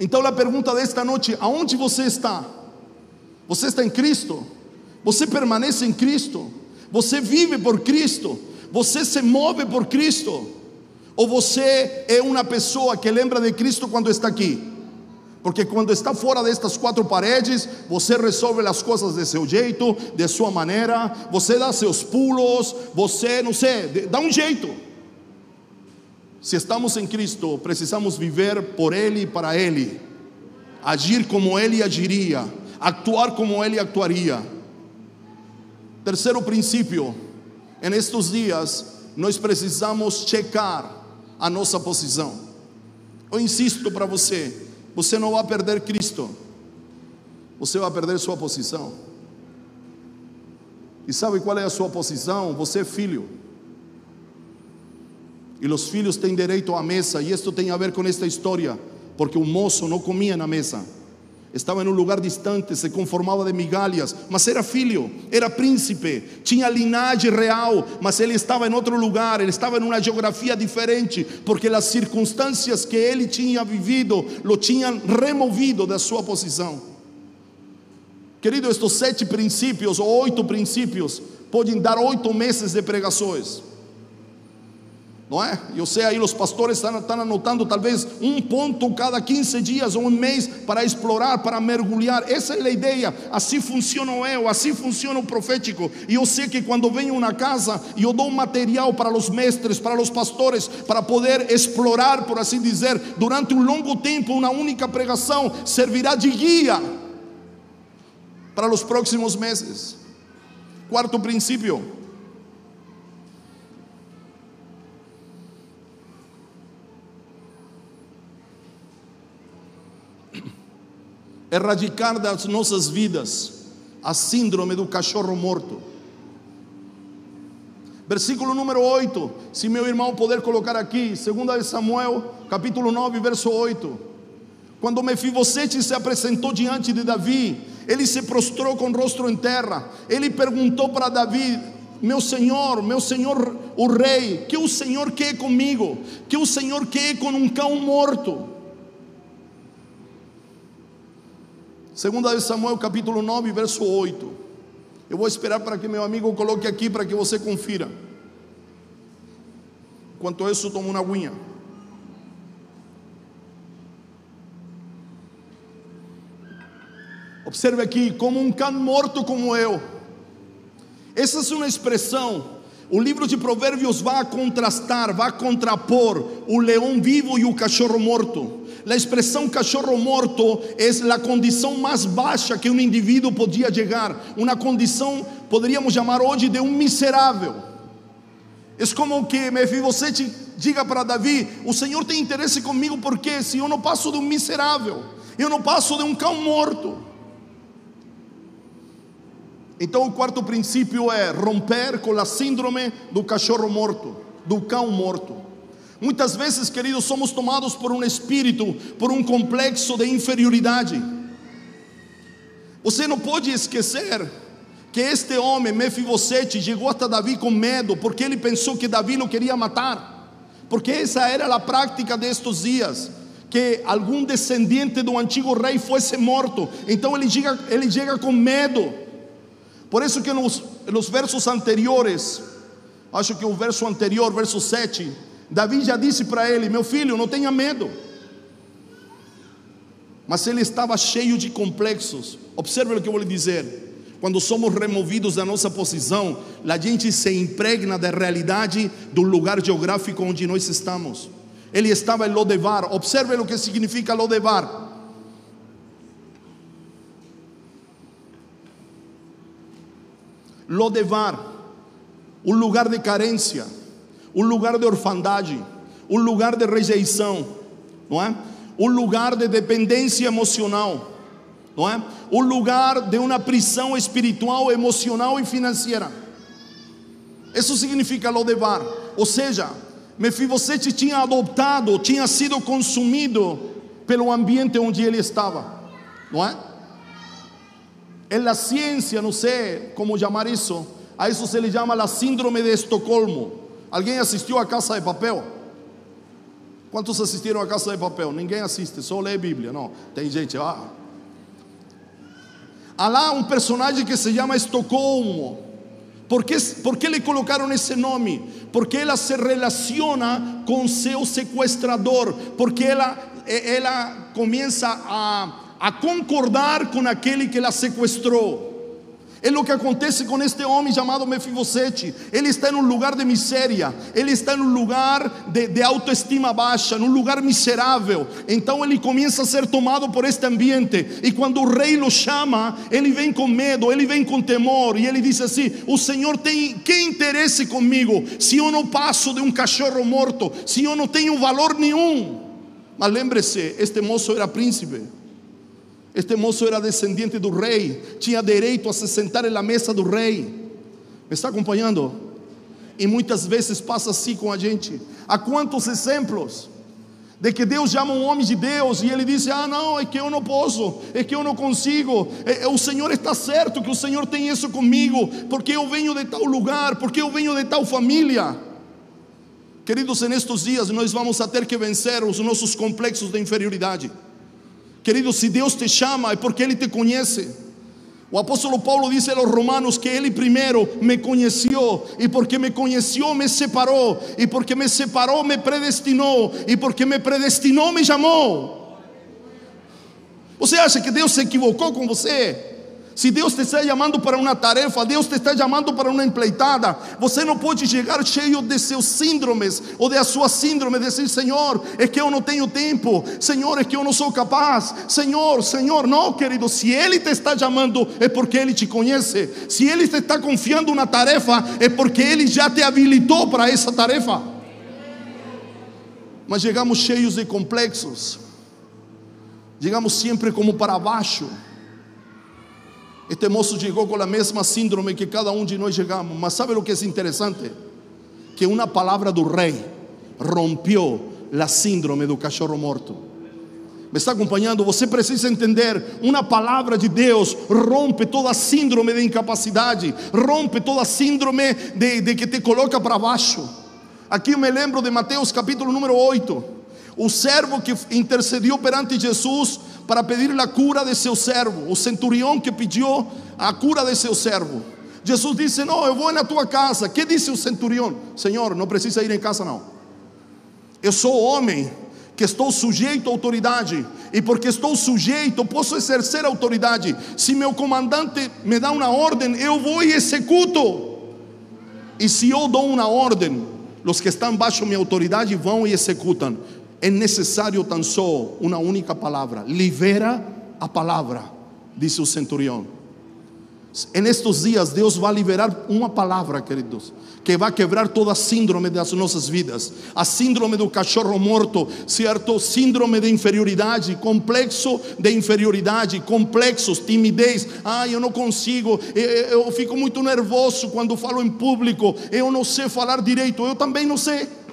Então a pergunta desta noite, aonde você está? Você está em Cristo? Você permanece em Cristo, você vive por Cristo, você se move por Cristo, ou você é uma pessoa que lembra de Cristo quando está aqui? Porque quando está fora destas quatro paredes, você resolve as coisas de seu jeito, de sua maneira, você dá seus pulos, você, não sei, dá um jeito. Se estamos em Cristo, precisamos viver por Ele e para Ele, agir como Ele agiria, actuar como Ele actuaria. Terceiro princípio, em estes dias, nós precisamos checar a nossa posição. Eu insisto para você, você não vai perder Cristo, você vai perder sua posição. E sabe qual é a sua posição? Você é filho. E os filhos têm direito à mesa, e isto tem a ver com esta história, porque o moço não comia na mesa estava em um lugar distante, se conformava de migalhas, mas era filho, era príncipe, tinha linhagem real, mas ele estava em outro lugar, ele estava em uma geografia diferente, porque as circunstâncias que ele tinha vivido lo tinham removido da sua posição. Querido, estes sete princípios, ou oito princípios, podem dar oito meses de pregações não é? Eu sei aí, os pastores estão, estão anotando talvez um ponto cada 15 dias ou um mês para explorar, para mergulhar. Essa é a ideia. Assim funciona eu, assim funciona o profético. E eu sei que quando venho na casa eu dou material para os mestres, para os pastores, para poder explorar, por assim dizer, durante um longo tempo, uma única pregação servirá de guia para os próximos meses. Quarto princípio erradicar das nossas vidas a síndrome do cachorro morto. Versículo número 8, se meu irmão puder colocar aqui, 2 Samuel, capítulo 9, verso 8. Quando Mefibosete se apresentou diante de Davi, ele se prostrou com o rosto em terra. Ele perguntou para Davi: Meu senhor, meu senhor, o rei, que o senhor quer comigo? Que o senhor quer com um cão morto? Segunda de Samuel capítulo 9, verso 8. Eu vou esperar para que meu amigo coloque aqui para que você confira. Enquanto isso, tomo uma aguinha. Observe aqui, como um cão morto como eu. Essa é uma expressão. O livro de Provérbios vai contrastar, vai contrapor o leão vivo e o cachorro morto. A expressão cachorro morto é a condição mais baixa que um indivíduo podia chegar, uma condição, poderíamos chamar hoje de um miserável. É como que Mefibosete diga para Davi: O Senhor tem interesse comigo porque se eu não passo de um miserável, eu não passo de um cão morto. Então, o quarto princípio é romper com a síndrome do cachorro morto, do cão morto. Muitas vezes, queridos, somos tomados por um espírito, por um complexo de inferioridade. Você não pode esquecer que este homem, Mefibosete, chegou até Davi com medo, porque ele pensou que Davi o queria matar, porque essa era a prática destes dias, que algum descendente do antigo rei fosse morto. Então ele chega, ele chega com medo. Por isso que nos, nos versos anteriores, acho que o verso anterior, verso 7, Davi já disse para ele: Meu filho, não tenha medo. Mas ele estava cheio de complexos. Observe o que eu vou lhe dizer. Quando somos removidos da nossa posição, a gente se impregna da realidade do lugar geográfico onde nós estamos. Ele estava em Lodevar. Observe o que significa Lodevar. Lodevar, um lugar de carência um lugar de orfandade, um lugar de rejeição, não é? Um lugar de dependência emocional, não é? Um lugar de uma prisão espiritual, emocional e financeira. Isso significa Lodebar, ou seja, Mefibosete tinha adoptado, tinha sido consumido pelo ambiente onde ele estava, não é? É a ciência, não sei como chamar isso, a isso se lhe chama a síndrome de Estocolmo. Alguém assistiu a Casa de Papel? Quantos assistiram a Casa de Papel? Ninguém assiste, só lê Bíblia. Não, tem gente, ah. Há lá um personagem que se chama Estocolmo. Por que, por que lhe colocaram esse nome? Porque ela se relaciona com seu sequestrador, porque ela, ela começa a, a concordar com aquele que ela sequestrou. É o que acontece com este homem chamado Mefibosete. Ele está em um lugar de miséria, ele está em um lugar de, de autoestima baixa, num lugar miserável. Então ele começa a ser tomado por este ambiente. E quando o rei o chama, ele vem com medo, ele vem com temor. E ele diz assim: O Senhor tem que interesse comigo se eu não passo de um cachorro morto, se eu não tenho valor nenhum. Mas lembre-se: este moço era príncipe. Este moço era descendente do rei, tinha direito a se sentar na mesa do rei. Me está acompanhando? E muitas vezes passa assim com a gente. Há quantos exemplos de que Deus chama um homem de Deus e ele diz: Ah, não, é que eu não posso, é que eu não consigo. É, é, o Senhor está certo que o Senhor tem isso comigo, porque eu venho de tal lugar, porque eu venho de tal família. Queridos, nestes dias nós vamos ter que vencer os nossos complexos de inferioridade. Querido, se Deus te chama é porque Ele te conhece. O apóstolo Paulo diz aos romanos que Ele primeiro me conheceu, e porque me conheceu, me separou, e porque me separou, me predestinou, e porque me predestinou, me chamou. Você acha que Deus se equivocou com você? Se Deus te está chamando para uma tarefa, Deus te está chamando para uma empleitada, você não pode chegar cheio de seus síndromes ou de sua síndrome, dizer: Senhor, é que eu não tenho tempo, Senhor, é que eu não sou capaz, Senhor, Senhor. Não, querido, se Ele te está chamando, é porque Ele te conhece, se Ele te está confiando uma tarefa, é porque Ele já te habilitou para essa tarefa. Mas chegamos cheios de complexos, Llegamos siempre como para abaixo. Este moço chegou com a mesma síndrome que cada um de nós chegamos. Mas sabe o que é interessante? Que uma palavra do rei rompeu a síndrome do cachorro morto. Me está acompanhando? Você precisa entender: uma palavra de Deus rompe toda síndrome de incapacidade, rompe toda síndrome de, de que te coloca para baixo. Aqui eu me lembro de Mateus capítulo número 8. O servo que intercediu perante Jesus para pedir a cura de seu servo, o centurião que pediu a cura de seu servo. Jesus disse: Não, eu vou na tua casa. Que disse o centurião? Senhor, não precisa ir em casa, não. Eu sou homem que estou sujeito à autoridade, e porque estou sujeito, posso exercer autoridade. Se meu comandante me dá uma ordem, eu vou e executo. E se eu dou uma ordem, os que estão baixo minha autoridade vão e executam. É necessário tão só uma única palavra: libera a palavra, disse o centurião. En estos dias, Deus vai liberar uma palavra, queridos, que vai quebrar toda a síndrome das nossas vidas. A síndrome do cachorro morto, certo? Síndrome de inferioridade, complexo de inferioridade, complexos, timidez. Ah, eu não consigo, eu, fico muito nervoso quando falo em público, eu não sei falar direito, eu também não sei.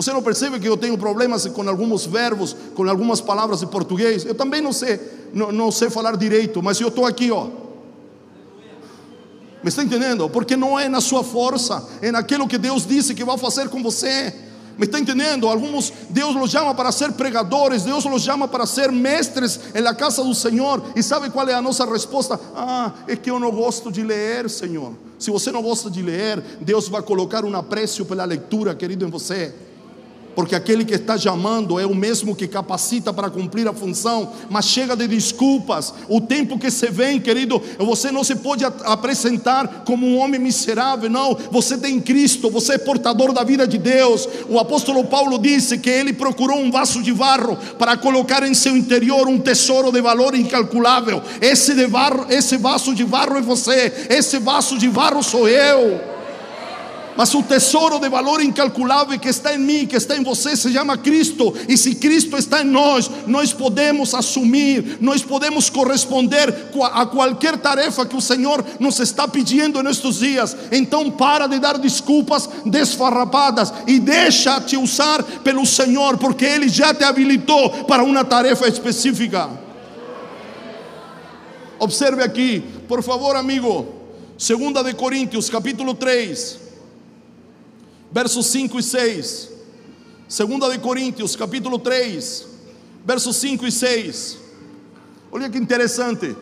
Você não percebe que eu tenho problemas com alguns verbos, com algumas palavras de português? Eu também não sei, não, não sei falar direito, mas eu estou aqui, ó. Me está entendendo? Porque não é na sua força, é naquilo que Deus disse que vai fazer com você. Me está entendendo? Alguns, Deus los chama para ser pregadores, Deus los chama para ser mestres la casa do Senhor. E sabe qual é a nossa resposta? Ah, é que eu não gosto de ler, Senhor. Se você não gosta de ler, Deus vai colocar um apreço pela leitura, querido, em você porque aquele que está chamando é o mesmo que capacita para cumprir a função, mas chega de desculpas. O tempo que se vem, querido, você não se pode apresentar como um homem miserável, não. Você tem Cristo, você é portador da vida de Deus. O apóstolo Paulo disse que ele procurou um vaso de barro para colocar em seu interior um tesouro de valor incalculável. Esse, de barro, esse vaso de barro é você, esse vaso de barro sou eu. Mas o tesouro de valor incalculável que está em mim, que está em você, se chama Cristo. E se Cristo está em nós, nós podemos assumir, nós podemos corresponder a qualquer tarefa que o Senhor nos está pedindo nestes dias. Então, para de dar desculpas desfarrapadas e deixa te usar pelo Senhor, porque Ele já te habilitou para uma tarefa específica. Observe aqui, por favor, amigo. Segunda de Coríntios, capítulo 3 versos 5 e 6. Segunda de Coríntios, capítulo 3, versos 5 e 6. Olha que interessante.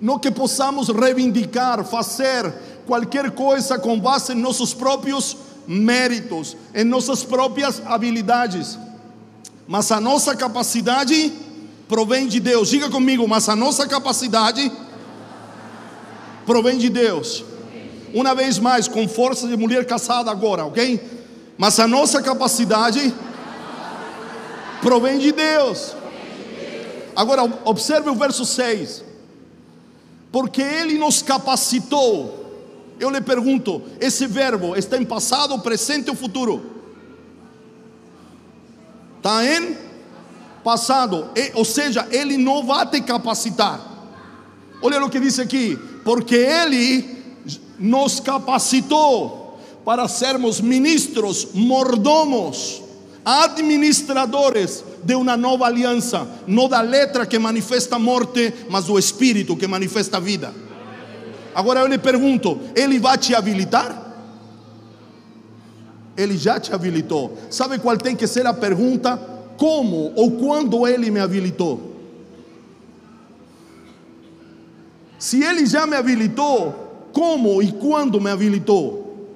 Não que possamos reivindicar, fazer qualquer coisa com base em nossos próprios méritos, em nossas próprias habilidades, mas a nossa capacidade provém de Deus. Diga comigo, mas a nossa capacidade provém de Deus. Uma vez mais, com força de mulher casada agora, ok? Mas a nossa capacidade provém de Deus. Agora, observe o verso 6. Porque Ele nos capacitou. Eu lhe pergunto: esse verbo está em passado, presente ou futuro? Está em passado, ou seja, Ele não vai te capacitar. Olha o que diz aqui: porque Ele nos capacitou para sermos ministros, mordomos, administradores de uma nova aliança, não da letra que manifesta morte, mas do espírito que manifesta vida. Agora eu lhe pergunto: Ele vai te habilitar? Ele já te habilitou. Sabe qual tem que ser a pergunta? Como ou quando Ele me habilitou? Se Ele já me habilitou, como e quando me habilitou?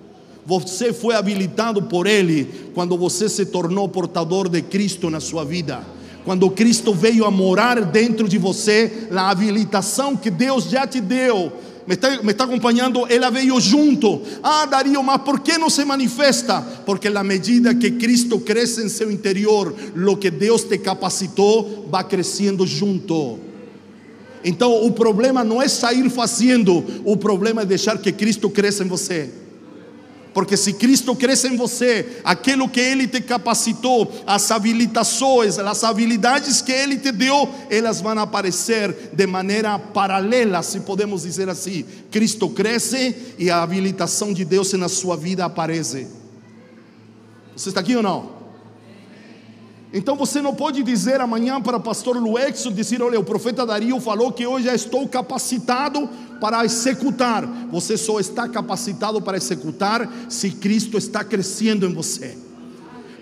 Você foi habilitado por Ele quando você se tornou portador de Cristo na sua vida. Quando Cristo veio a morar dentro de você, a habilitação que Deus já te deu me está, me está, acompanhando, ela veio junto. Ah, Dario, mas por que não se manifesta? Porque na medida que Cristo cresce em seu interior, lo que Deus te capacitou vai crescendo junto. Então o problema não é sair fazendo, o problema é deixar que Cristo cresça em você. Porque se Cristo cresce em você, aquilo que Ele te capacitou, as habilitações, as habilidades que Ele te deu, elas vão aparecer de maneira paralela, se podemos dizer assim. Cristo cresce e a habilitação de Deus na sua vida aparece. Você está aqui ou não? Então você não pode dizer amanhã para o pastor Luexo, dizer, olha, o profeta Dario falou que hoje já estou capacitado para executar. Você só está capacitado para executar se Cristo está crescendo em você.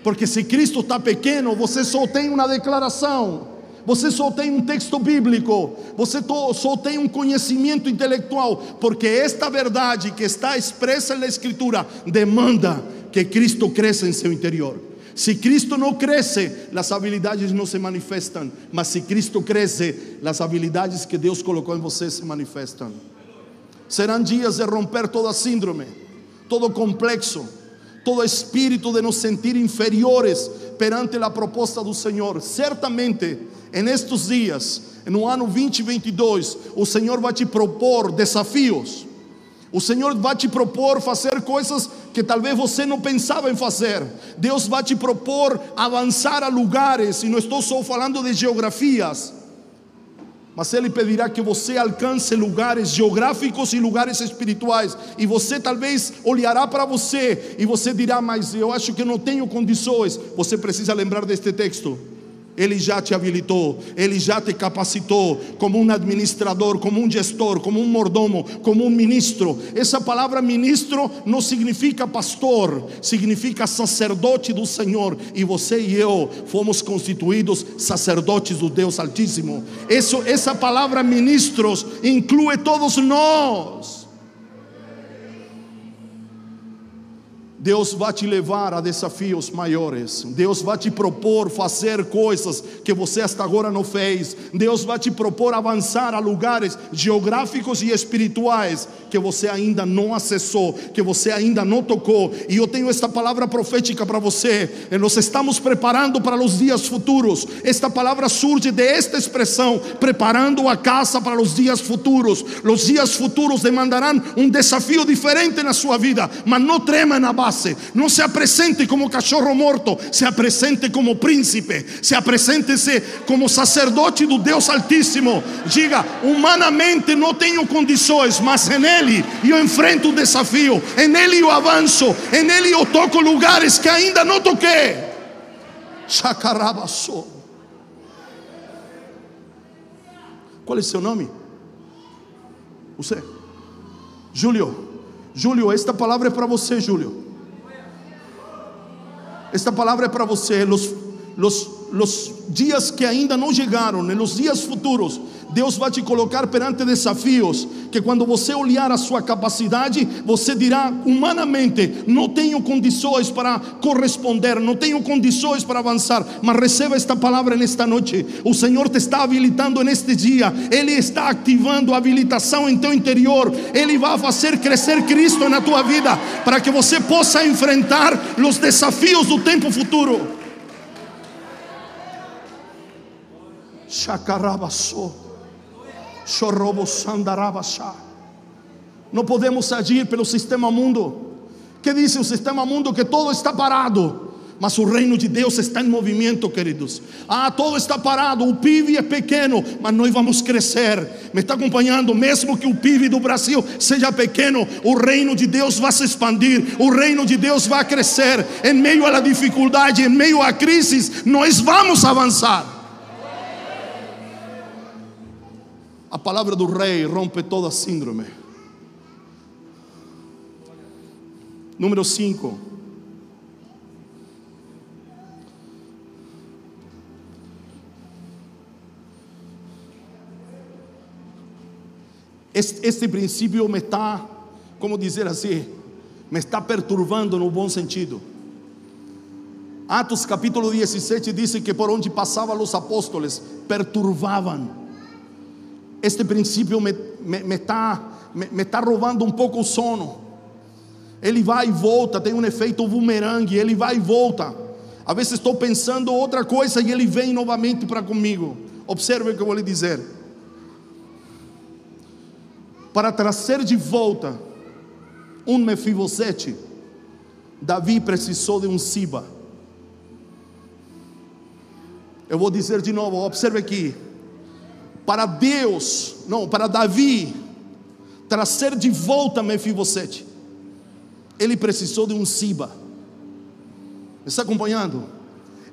Porque se Cristo está pequeno, você só tem uma declaração. Você só tem um texto bíblico, você só tem um conhecimento intelectual, porque esta verdade que está expressa na Escritura demanda que Cristo cresça em seu interior. Se Cristo não cresce, as habilidades não se manifestam. Mas se Cristo cresce, as habilidades que Deus colocou em você se manifestam. Serão dias de romper toda síndrome, todo complexo, todo espírito de nos sentir inferiores perante a proposta do Senhor. Certamente, em estes dias, no ano 2022, o Senhor vai te propor desafios. O Senhor vai te propor fazer coisas que talvez você não pensava em fazer. Deus vai te propor avançar a lugares, e não estou só falando de geografias, mas Ele pedirá que você alcance lugares geográficos e lugares espirituais. E você talvez olhará para você e você dirá: Mas eu acho que não tenho condições. Você precisa lembrar deste texto. Ele já te habilitou, Ele já te capacitou como um administrador, como um gestor, como um mordomo, como um ministro. Essa palavra ministro não significa pastor, significa sacerdote do Senhor. E você e eu fomos constituídos sacerdotes do Deus Altíssimo. Isso, essa palavra ministros inclui todos nós. Deus vai te levar a desafios maiores. Deus vai te propor fazer coisas que você até agora não fez. Deus vai te propor avançar a lugares geográficos e espirituais que você ainda não acessou, que você ainda não tocou. E eu tenho esta palavra profética para você. E nós estamos preparando para os dias futuros. Esta palavra surge desta expressão, preparando a casa para os dias futuros. Os dias futuros demandarão um desafio diferente na sua vida, mas não trema na base não se apresente como cachorro morto, se apresente como príncipe, se apresente-se como sacerdote do Deus Altíssimo. Diga, humanamente não tenho condições, mas em Ele eu enfrento o desafio, em Ele eu avanço, em Ele eu toco lugares que ainda não toquei. Chacarabaçou. Qual é seu nome? Você. Júlio. Júlio, esta palavra é para você, Júlio. Esta palavra é para você. Los, los, los dias que ainda não chegaram, nos dias futuros, Deus vai te colocar perante desafios que quando você olhar a sua capacidade, você dirá humanamente: não tenho condições para corresponder, não tenho condições para avançar. Mas receba esta palavra nesta noite. O Senhor te está habilitando neste dia, Ele está ativando a habilitação em teu interior, Ele vai fazer crescer Cristo na tua vida para que você possa enfrentar os desafios do tempo futuro. Chacarabassou. Não podemos agir pelo sistema mundo. Que diz o sistema mundo que todo está parado. Mas o reino de Deus está em movimento, queridos. Ah, todo está parado. O PIB é pequeno, mas nós vamos crescer. Me está acompanhando? Mesmo que o PIB do Brasil seja pequeno, o reino de Deus vai se expandir. O reino de Deus vai crescer. Em meio à dificuldade, em meio à crise, nós vamos avançar. A palavra do rei rompe toda síndrome. Número 5. Este, este princípio me está, como dizer assim, me está perturbando no bom sentido. Atos capítulo 17 diz que por onde passavam os apóstolos perturbavam este princípio me está me, me tá, roubando um pouco o sono. Ele vai e volta, tem um efeito bumerangue, ele vai e volta. Às vezes estou pensando outra coisa e ele vem novamente para comigo. Observe o que eu vou lhe dizer. Para trazer de volta um Mefibosete, Davi precisou de um Siba. Eu vou dizer de novo, observe aqui. Para Deus, não, para Davi trazer de volta Mefibosete, ele precisou de um Siba. Está acompanhando?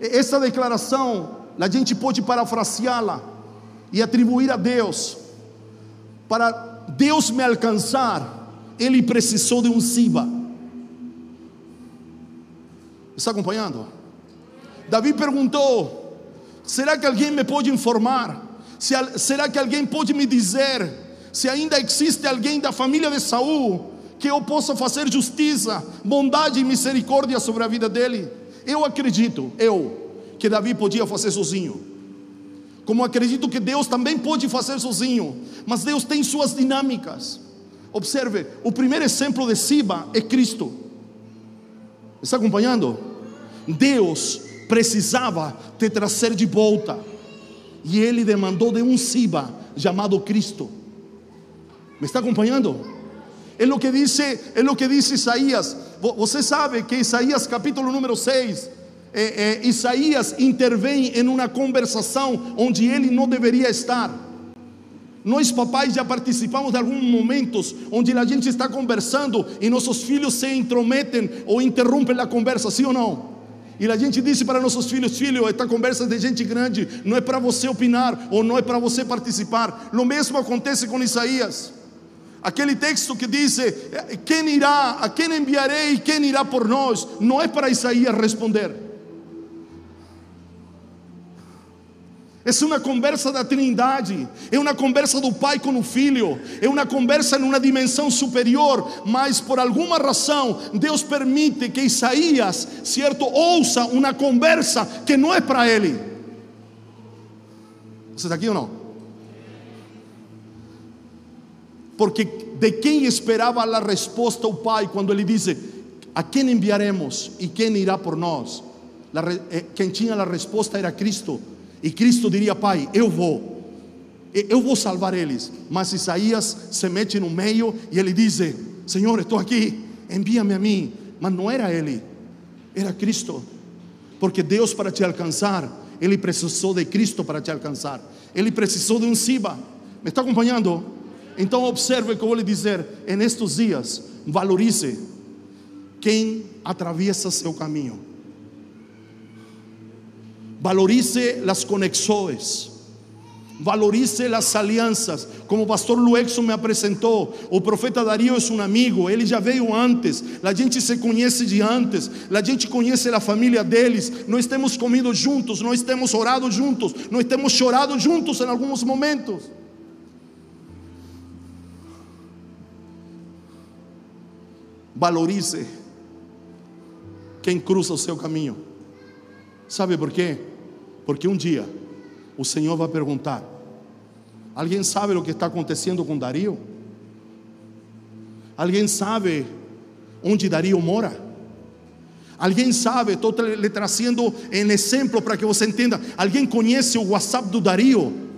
Essa declaração, a gente pode parafraseá-la e atribuir a Deus. Para Deus me alcançar, ele precisou de um Siba. Está acompanhando? Davi perguntou: será que alguém me pode informar? Será que alguém pode me dizer se ainda existe alguém da família de Saul que eu possa fazer justiça, bondade e misericórdia sobre a vida dele? Eu acredito, eu, que Davi podia fazer sozinho. Como acredito que Deus também pode fazer sozinho, mas Deus tem suas dinâmicas. Observe, o primeiro exemplo de Siba é Cristo. Está acompanhando? Deus precisava te trazer de volta, e Ele demandou de um Siba chamado Cristo. ¿Me está acompanhando? É o que diz, é o que diz Isaías. Você sabe que Isaías capítulo número 6, é, é, Isaías intervém em uma conversação onde ele não deveria estar. Nós papais já participamos de alguns momentos onde a gente está conversando e nossos filhos se intrometem ou interrompem a conversa, sim ou não? E a gente disse para nossos filhos: Filho, esta conversa é de gente grande, não é para você opinar ou não é para você participar. O mesmo acontece com Isaías. Aquele texto que diz: Quem irá, a quem enviarei, quem irá por nós, não é para Isaías responder. É uma conversa da Trindade, é uma conversa do Pai com o Filho, é uma conversa em uma dimensão superior, mas por alguma razão Deus permite que Isaías, certo, ouça uma conversa que não é para ele. Você está aqui ou não? Porque de quem esperava a resposta o Pai quando ele disse: A quem enviaremos e quem irá por nós? Eh, quem tinha a resposta era Cristo. E Cristo diria: Pai, eu vou, eu vou salvar eles. Mas Isaías se mete no meio e ele diz: Senhor, estou aqui, envia-me a mim. Mas não era ele, era Cristo. Porque Deus, para te alcançar, Ele precisou de Cristo para te alcançar. Ele precisou de um Siba. Me está acompanhando? Então observe o que eu vou lhe dizer, em estes dias, valorize quem atravessa seu caminho. Valorize as conexões. Valorize as alianças. Como o pastor Luexo me apresentou, o profeta Dario é um amigo, ele já veio antes, a gente se conhece de antes, a gente conhece a família deles, nós temos comido juntos, nós temos orado juntos, nós temos chorado juntos em alguns momentos. Valorize quem cruza o seu caminho. Sabe por quê? Porque um dia o Senhor vai perguntar: Alguém sabe o que está acontecendo com Dario? Alguém sabe onde Dario mora? Alguém sabe? Estou lhe trazendo em exemplo para que você entenda. Alguém conhece o WhatsApp do Dario?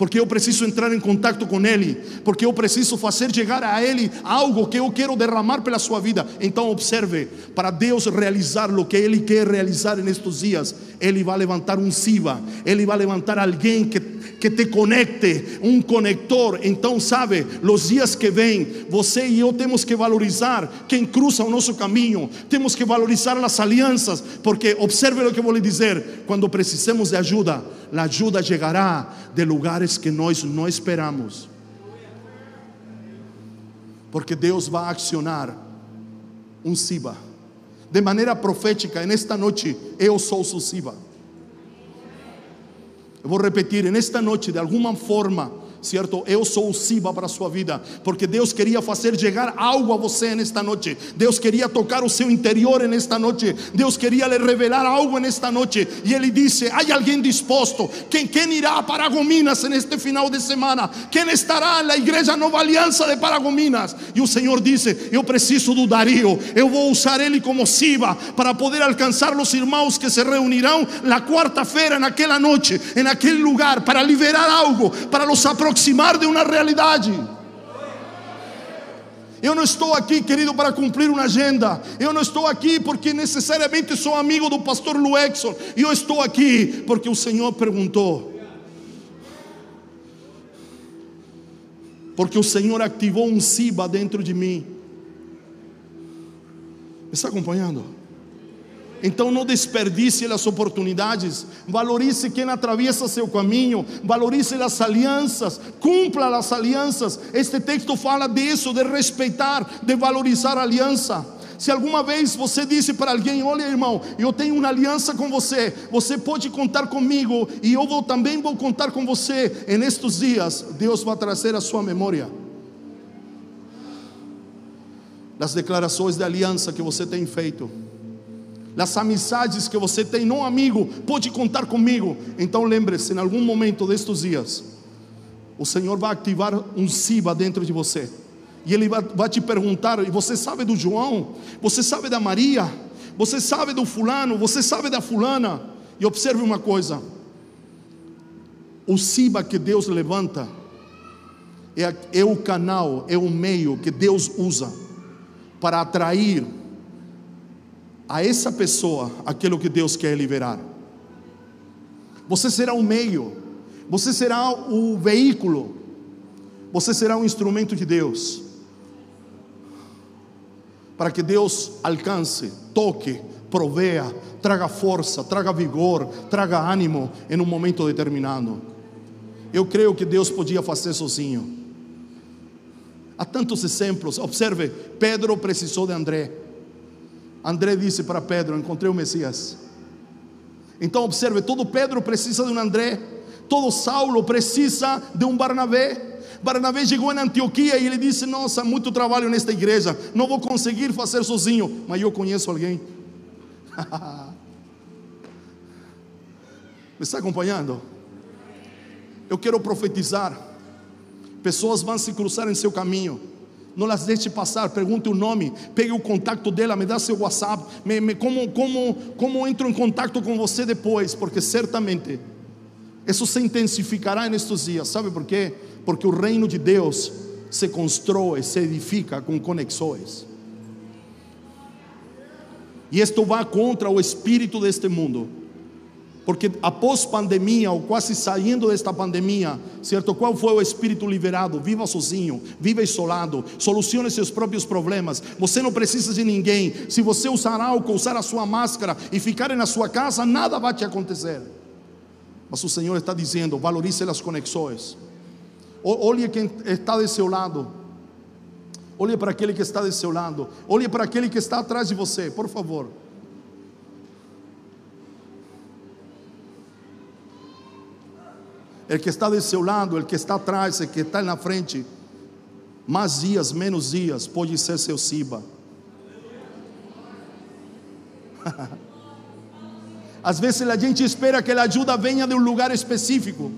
Porque eu preciso entrar em contato com Ele, porque eu preciso fazer chegar a Ele algo que eu quero derramar pela sua vida. Então, observe: para Deus realizar o que Ele quer realizar nestes dias, Ele vai levantar um Siva, Ele vai levantar alguém que que te conecte, um conector. Então, sabe, os dias que vêm, você e eu temos que valorizar quem cruza o nosso caminho, temos que valorizar as alianças, porque observe o que eu vou lhe dizer: quando precisamos de ajuda, a ajuda chegará de lugares que nós não esperamos. Porque Deus vai acionar um Siba. De maneira profética, nesta noite, eu sou o Siba. Eu vou repetir, nesta noite, de alguma forma, certo? Eu sou o Siba para a sua vida, porque Deus queria fazer chegar algo a você nesta noite. Deus queria tocar o seu interior nesta noite. Deus queria lhe revelar algo nesta noite. E Ele disse: Há alguém disposto? Quem, quem irá para Paragominas neste final de semana? Quem estará na igreja Nova Aliança de Paragominas? E o Senhor disse: Eu preciso do Dario. Eu vou usar ele como Siba para poder alcançar os irmãos que se reunirão na quarta-feira, naquela noite, naquele lugar, para liberar algo, para los aproximar de uma realidade. Eu não estou aqui, querido, para cumprir uma agenda. Eu não estou aqui porque necessariamente sou amigo do pastor Luexon. Eu estou aqui porque o Senhor perguntou. Porque o Senhor ativou um Siba dentro de mim. Me está acompanhando? Então não desperdice as oportunidades, valorize quem atravessa seu caminho, valorize as alianças, cumpra as alianças. Este texto fala disso, de respeitar, de valorizar a aliança. Se alguma vez você disse para alguém: Olha, irmão, eu tenho uma aliança com você, você pode contar comigo e eu vou, também vou contar com você. em estes dias, Deus vai trazer a sua memória as declarações de aliança que você tem feito das amizades que você tem, não amigo, pode contar comigo. Então lembre-se, em algum momento destes dias, o Senhor vai ativar um Siba dentro de você. E Ele vai, vai te perguntar: e você sabe do João? Você sabe da Maria? Você sabe do fulano? Você sabe da fulana? E observe uma coisa: o Siba que Deus levanta é, é o canal, é o meio que Deus usa para atrair a essa pessoa aquilo que Deus quer liberar. Você será o meio, você será o veículo, você será um instrumento de Deus. Para que Deus alcance, toque, proveia, traga força, traga vigor, traga ânimo em um momento determinado. Eu creio que Deus podia fazer sozinho. Há tantos exemplos. Observe, Pedro precisou de André. André disse para Pedro: Encontrei o Messias. Então, observe: todo Pedro precisa de um André, todo Saulo precisa de um Barnabé. Barnabé chegou na Antioquia e ele disse: Nossa, muito trabalho nesta igreja, não vou conseguir fazer sozinho, mas eu conheço alguém. Me está acompanhando? Eu quero profetizar. Pessoas vão se cruzar em seu caminho não las deixe passar, pergunte o nome, pegue o contato dela, me dá seu WhatsApp, me, me, como, como, como entro em contato com você depois, porque certamente isso se intensificará nestes dias, sabe por quê? Porque o reino de Deus se constrói, se edifica com conexões. E isto vai contra o espírito deste mundo. Porque após pandemia, ou quase saindo desta pandemia, certo? Qual foi o espírito liberado? Viva sozinho, viva isolado, solucione seus próprios problemas. Você não precisa de ninguém. Se você usar álcool, usar a sua máscara e ficar na sua casa, nada vai te acontecer. Mas o Senhor está dizendo: valorize as conexões. Olhe quem está de seu lado. Olhe para aquele que está de seu lado. Olhe para aquele que está atrás de você, por favor. El que está de seu lado, el que está atrás, el que está na frente, mais dias, menos dias, pode ser seu Siba. Às vezes a gente espera que a ajuda venha de um lugar específico,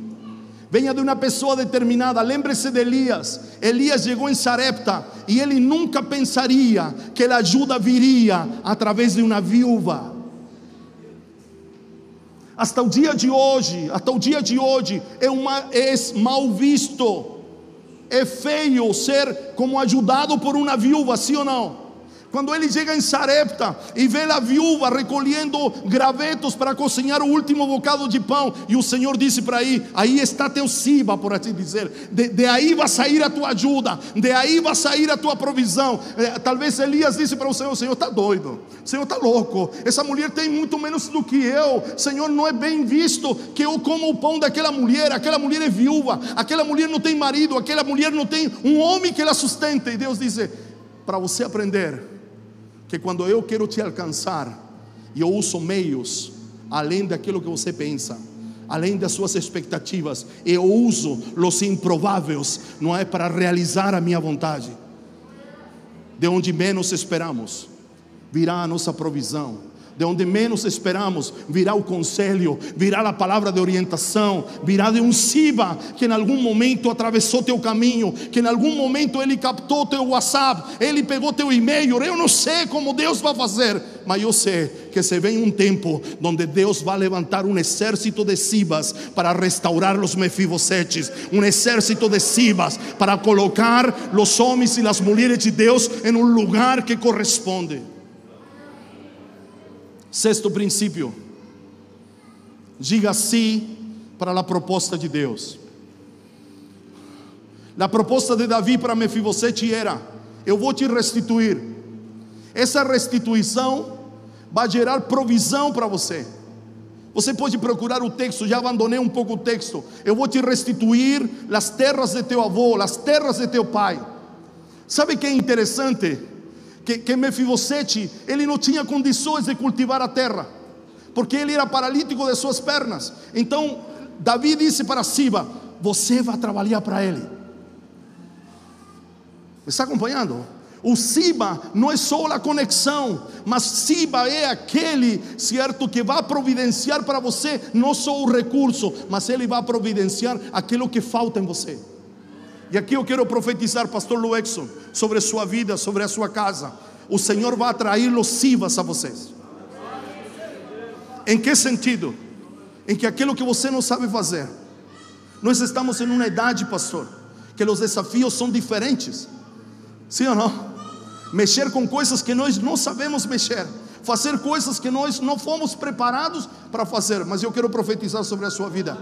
venha de uma pessoa determinada. Lembre-se de Elias. Elias chegou em Sarepta e ele nunca pensaria que a ajuda viria através de uma viúva. Hasta o dia de hoje, até o dia de hoje, é, uma, é mal visto, é feio ser como ajudado por uma viúva, sim ou não? Quando ele chega em Sarepta e vê a viúva recolhendo gravetos para cozinhar o último bocado de pão, e o Senhor disse para aí: aí está teu Siba, por assim dizer, de, de, aí vai sair a tua ajuda, de aí vai sair a tua provisão. É, talvez Elias disse para o Senhor: Senhor está doido, Senhor está louco, essa mulher tem muito menos do que eu, Senhor, não é bem visto que eu como o pão daquela mulher, aquela mulher é viúva, aquela mulher não tem marido, aquela mulher não tem um homem que ela sustenta, e Deus diz: para você aprender que quando eu quero te alcançar, eu uso meios além daquilo que você pensa, além das suas expectativas, eu uso os improváveis, não é para realizar a minha vontade. De onde menos esperamos, virá a nossa provisão. De onde menos esperamos, virá o conselho, virá a palavra de orientação, virá de um Siba que em algum momento atravessou teu caminho, que em algum momento ele captou teu WhatsApp, ele pegou teu e-mail. Eu não sei como Deus vai fazer, mas eu sei que se vem um tempo onde Deus vai levantar um exército de Sibas para restaurar os Mefibosetes, um exército de Sibas para colocar os homens e as mulheres de Deus em um lugar que corresponde. Sexto princípio, diga sim para a proposta de Deus. A proposta de Davi para Mefibosete era: Eu vou te restituir. Essa restituição vai gerar provisão para você. Você pode procurar o texto, já abandonei um pouco o texto. Eu vou te restituir as terras de teu avô, as terras de teu pai. Sabe que é interessante? Que, que Mefibosete, ele não tinha condições de cultivar a terra, porque ele era paralítico de suas pernas. Então, Davi disse para Siba: Você vai trabalhar para ele. Me está acompanhando? O Siba não é só a conexão, mas Siba é aquele, certo, que vai providenciar para você não só o recurso, mas ele vai providenciar aquilo que falta em você. E aqui eu quero profetizar, Pastor Luexon, sobre a sua vida, sobre a sua casa. O Senhor vai atrair os Sibas a vocês. Em que sentido? Em que aquilo que você não sabe fazer. Nós estamos em uma idade, pastor, que os desafios são diferentes. Sim ou não? Mexer com coisas que nós não sabemos mexer. Fazer coisas que nós não fomos preparados para fazer. Mas eu quero profetizar sobre a sua vida.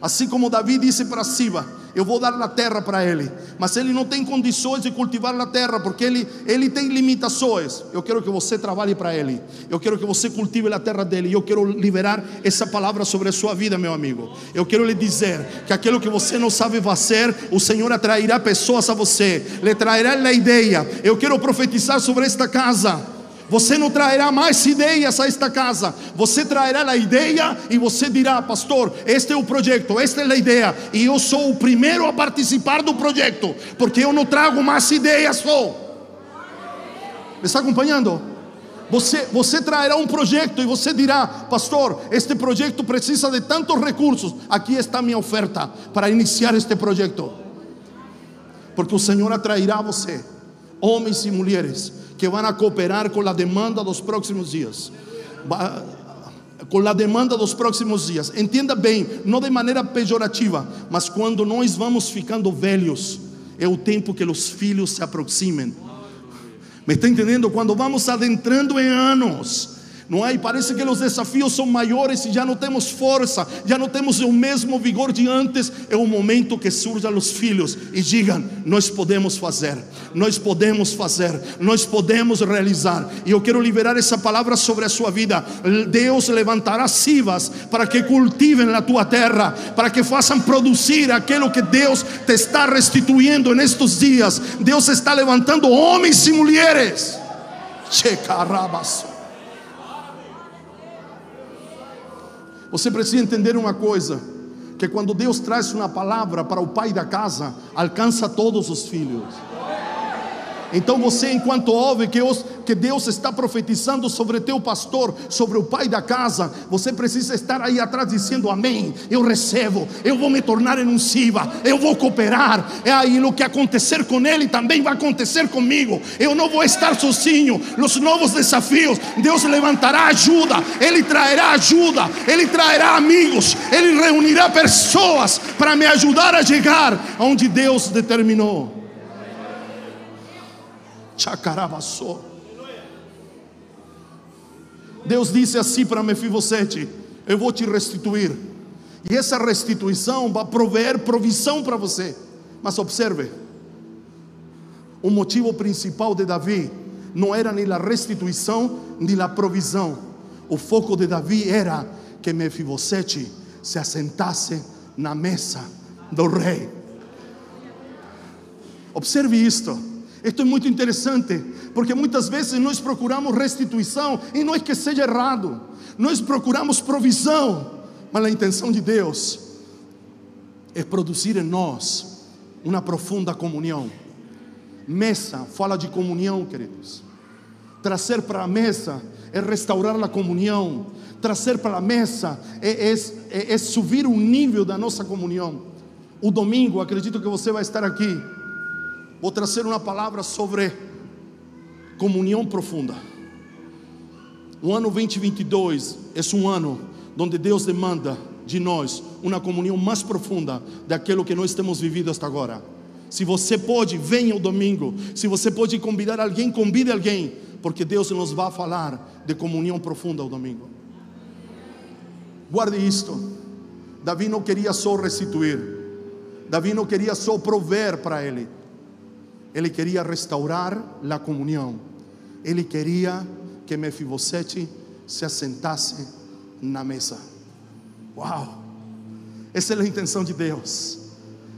Assim como Davi disse para Siba: Eu vou dar a terra para ele, mas ele não tem condições de cultivar a terra, porque ele, ele tem limitações. Eu quero que você trabalhe para ele, eu quero que você cultive a terra dele, e eu quero liberar essa palavra sobre a sua vida, meu amigo. Eu quero lhe dizer que aquilo que você não sabe fazer, o Senhor atrairá pessoas a você, lhe trairá a ideia. Eu quero profetizar sobre esta casa você não trará mais ideias a esta casa. Você trará a ideia e você dirá, pastor, este é o projeto, esta é a ideia. E eu sou o primeiro a participar do projeto, porque eu não trago mais ideias. Me está acompanhando? Você, você trará um projeto e você dirá, pastor, este projeto precisa de tantos recursos. Aqui está minha oferta para iniciar este projeto. Porque o Senhor atrairá você, homens e mulheres que van a cooperar con la demanda de los próximos días. com a demanda dos próximos dias. Entenda bem, não de maneira pejorativa, mas quando nós vamos ficando velhos, é o tempo que os filhos se aproximem. Me está entendendo? Quando vamos adentrando em anos, não é? E parece que os desafios são maiores e já não temos força, já não temos o mesmo vigor de antes. É o momento que surjam os filhos e digam: Nós podemos fazer, nós podemos fazer, nós podemos realizar. E eu quero liberar essa palavra sobre a sua vida. Deus levantará sivas para que cultivem a tua terra, para que façam produzir aquilo que Deus te está restituindo nestes dias. Deus está levantando homens e mulheres. Checarabaço. Você precisa entender uma coisa: que quando Deus traz uma palavra para o pai da casa, alcança todos os filhos. Então você, enquanto ouve que, Deus está profetizando sobre teu pastor, sobre o pai da casa, você precisa estar aí atrás dizendo amém. Eu recebo, eu vou me tornar em Siva, eu vou cooperar. É aí o que acontecer com ele também vai acontecer comigo. Eu não vou estar sozinho. Os novos desafios, Deus levantará ajuda, Ele trará ajuda, Ele trará amigos, Ele reunirá pessoas para me ajudar a chegar onde Deus determinou. Deus disse assim para Mefibosete: Eu vou te restituir. E essa restituição vai prover provisão para você. Mas observe: o motivo principal de Davi não era nem a restituição, nem a provisão. O foco de Davi era que Mefibosete se assentasse na mesa do rei. Observe isto. Isto é muito interessante, porque muitas vezes nós procuramos restituição, e não é que seja errado, nós procuramos provisão, mas a intenção de Deus é produzir em nós uma profunda comunhão. Mesa fala de comunhão, queridos. Trazer para a mesa é restaurar a comunhão. Trazer para a mesa é, é, é, é subir o nível da nossa comunhão. O domingo, acredito que você vai estar aqui. Vou trazer uma palavra sobre comunhão profunda. O ano 2022 é um ano onde Deus demanda de nós uma comunhão mais profunda daquilo que nós temos vivido até agora. Se você pode, venha o domingo. Se você pode convidar alguém, convide alguém, porque Deus nos vai falar de comunhão profunda o domingo. Guarde isto. Davi não queria só restituir. Davi não queria só prover para ele. Ele queria restaurar a comunhão. Ele queria que Mefibosete se assentasse na mesa. Uau! Essa era a intenção de Deus.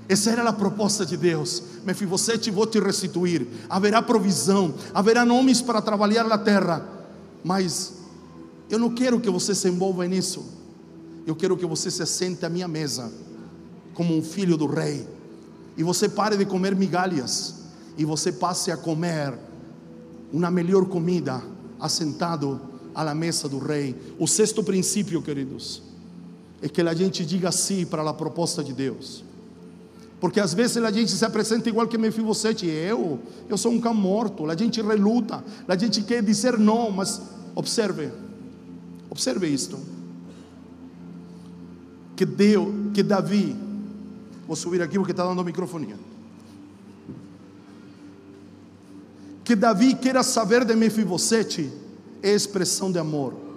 Essa era a proposta de Deus. Mefibosete, vou te restituir. Haverá provisão, haverá nomes para trabalhar na terra. Mas eu não quero que você se envolva nisso. Eu quero que você se sente à minha mesa, como um filho do rei. E você pare de comer migalhas. E você passe a comer uma melhor comida, assentado à mesa do rei. O sexto princípio, queridos é que a gente diga sim para a proposta de Deus. Porque às vezes a gente se apresenta igual que Mefibosete, eu, eu sou um cão morto, a gente reluta, a gente quer dizer não, mas observe, observe isto. Que Deus, que Davi, vou subir aqui porque está dando a microfonia. Que Davi queira saber de Mefibosete é expressão de amor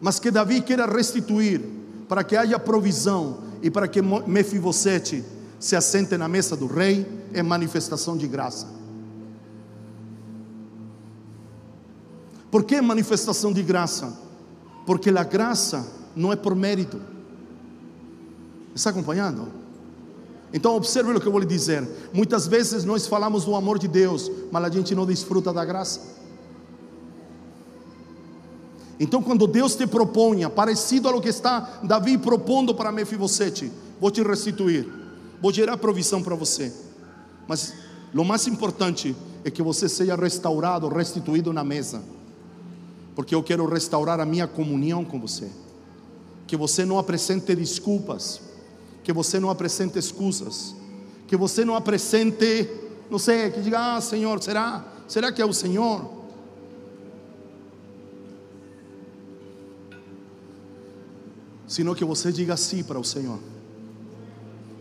mas que Davi queira restituir para que haja provisão e para que Mefibosete se assente na mesa do rei é manifestação de graça. Por que manifestação de graça? Porque a graça não é por mérito. Está acompanhando? Então observe o que eu vou lhe dizer. Muitas vezes nós falamos do amor de Deus, mas a gente não desfruta da graça. Então, quando Deus te proponha, parecido a lo que está Davi propondo para Mefibosete, vou te restituir, vou gerar provisão para você. Mas o mais importante é que você seja restaurado, restituído na mesa, porque eu quero restaurar a minha comunhão com você. Que você não apresente desculpas, que você não apresente excusas, que você não apresente, não sei, que diga, ah, Senhor, será? Será que é o Senhor? sino que você diga sim para o Senhor.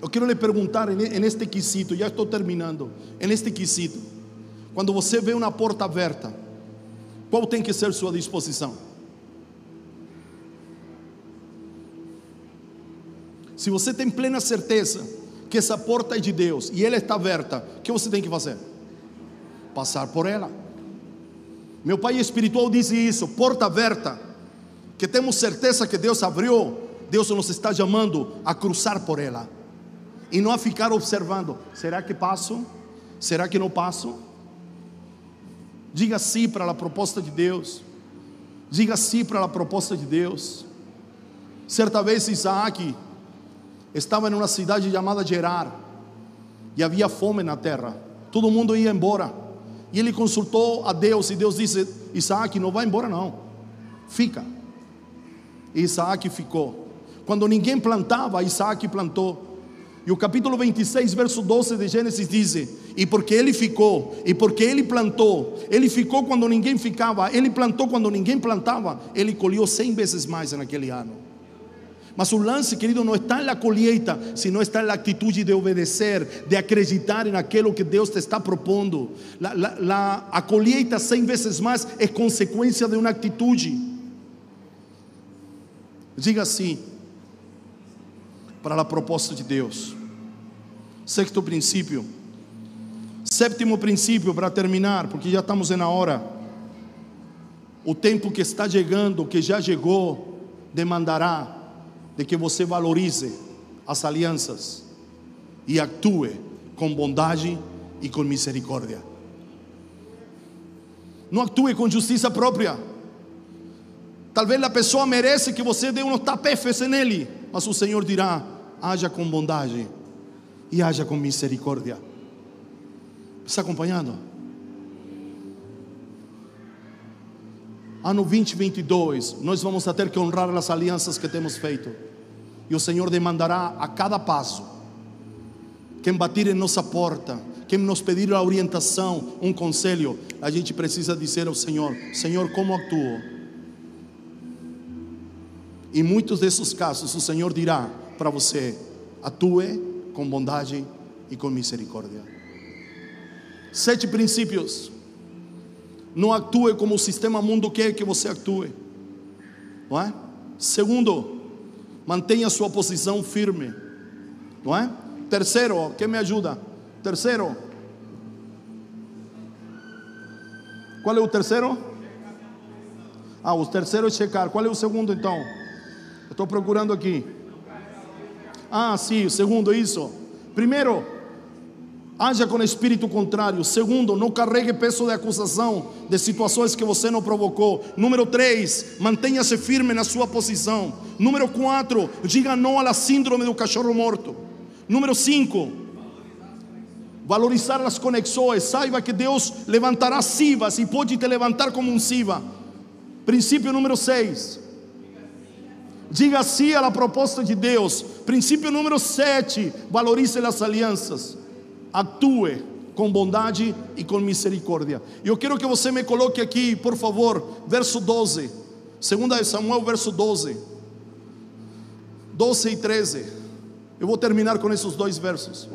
Eu quero lhe perguntar neste quesito, já estou terminando, neste quesito, quando você vê uma porta aberta, qual tem que ser sua disposição? Se você tem plena certeza que essa porta é de Deus e ela está aberta, o que você tem que fazer? Passar por ela. Meu pai espiritual diz isso: porta aberta que temos certeza que Deus abriu, Deus nos está chamando a cruzar por ela e não a ficar observando: será que passo? Será que não passo? Diga sim para a proposta de Deus. Diga sim para a proposta de Deus. Certa vez Isaac estava em uma cidade chamada Gerar e havia fome na terra. Todo mundo ia embora. E ele consultou a Deus e Deus disse: Isaac, não vai embora não. Fica. E Isaac ficou. Quando ninguém plantava, Isaac plantou. E o capítulo 26, verso 12 de Gênesis diz: E porque ele ficou, e porque ele plantou, ele ficou quando ninguém ficava, ele plantou quando ninguém plantava, ele colheu cem vezes mais naquele ano. Mas o lance, querido, não está na colheita, sino está na atitude de obedecer, de acreditar em aquilo que Deus te está propondo. La, la, la, a colheita cem vezes mais é consequência de uma atitude. Diga assim, para a proposta de Deus. Sexto princípio. Sétimo princípio para terminar, porque já estamos na hora. O tempo que está chegando, que já chegou, demandará de que você valorize as alianças e atue com bondade e com misericórdia. Não atue com justiça própria. Talvez a pessoa merece que você dê uns tapefes nele, mas o Senhor dirá: haja com bondade e haja com misericórdia. Está acompanhando? ano 2022, nós vamos ter que honrar as alianças que temos feito. E o Senhor demandará a cada passo quem bater em nossa porta, quem nos pedir a orientação, um conselho, a gente precisa dizer ao Senhor: Senhor, como actuo? Em muitos desses casos, o Senhor dirá para você: atue com bondade e com misericórdia. Sete princípios. Não atue como o sistema mundo quer que você atue. Não é? Segundo, mantenha sua posição firme. Não é? Terceiro, quem me ajuda? Terceiro. Qual é o terceiro? Ah, o terceiro é checar. Qual é o segundo então? Estou procurando aqui. Ah, sim, o segundo, isso. Primeiro, haja com espírito contrário. Segundo, não carregue peso de acusação de situações que você não provocou. Número três, mantenha-se firme na sua posição. Número quatro, diga não à síndrome do cachorro morto. Número cinco, valorizar as conexões. Saiba que Deus levantará sivas e pode te levantar como um siva. Princípio número seis. Diga sim à proposta de Deus. Princípio número 7: valorize as alianças. Atue com bondade e com misericórdia. Eu quero que você me coloque aqui, por favor, verso 12. Segunda de Samuel, verso 12. 12 e 13. Eu vou terminar com esses dois versos.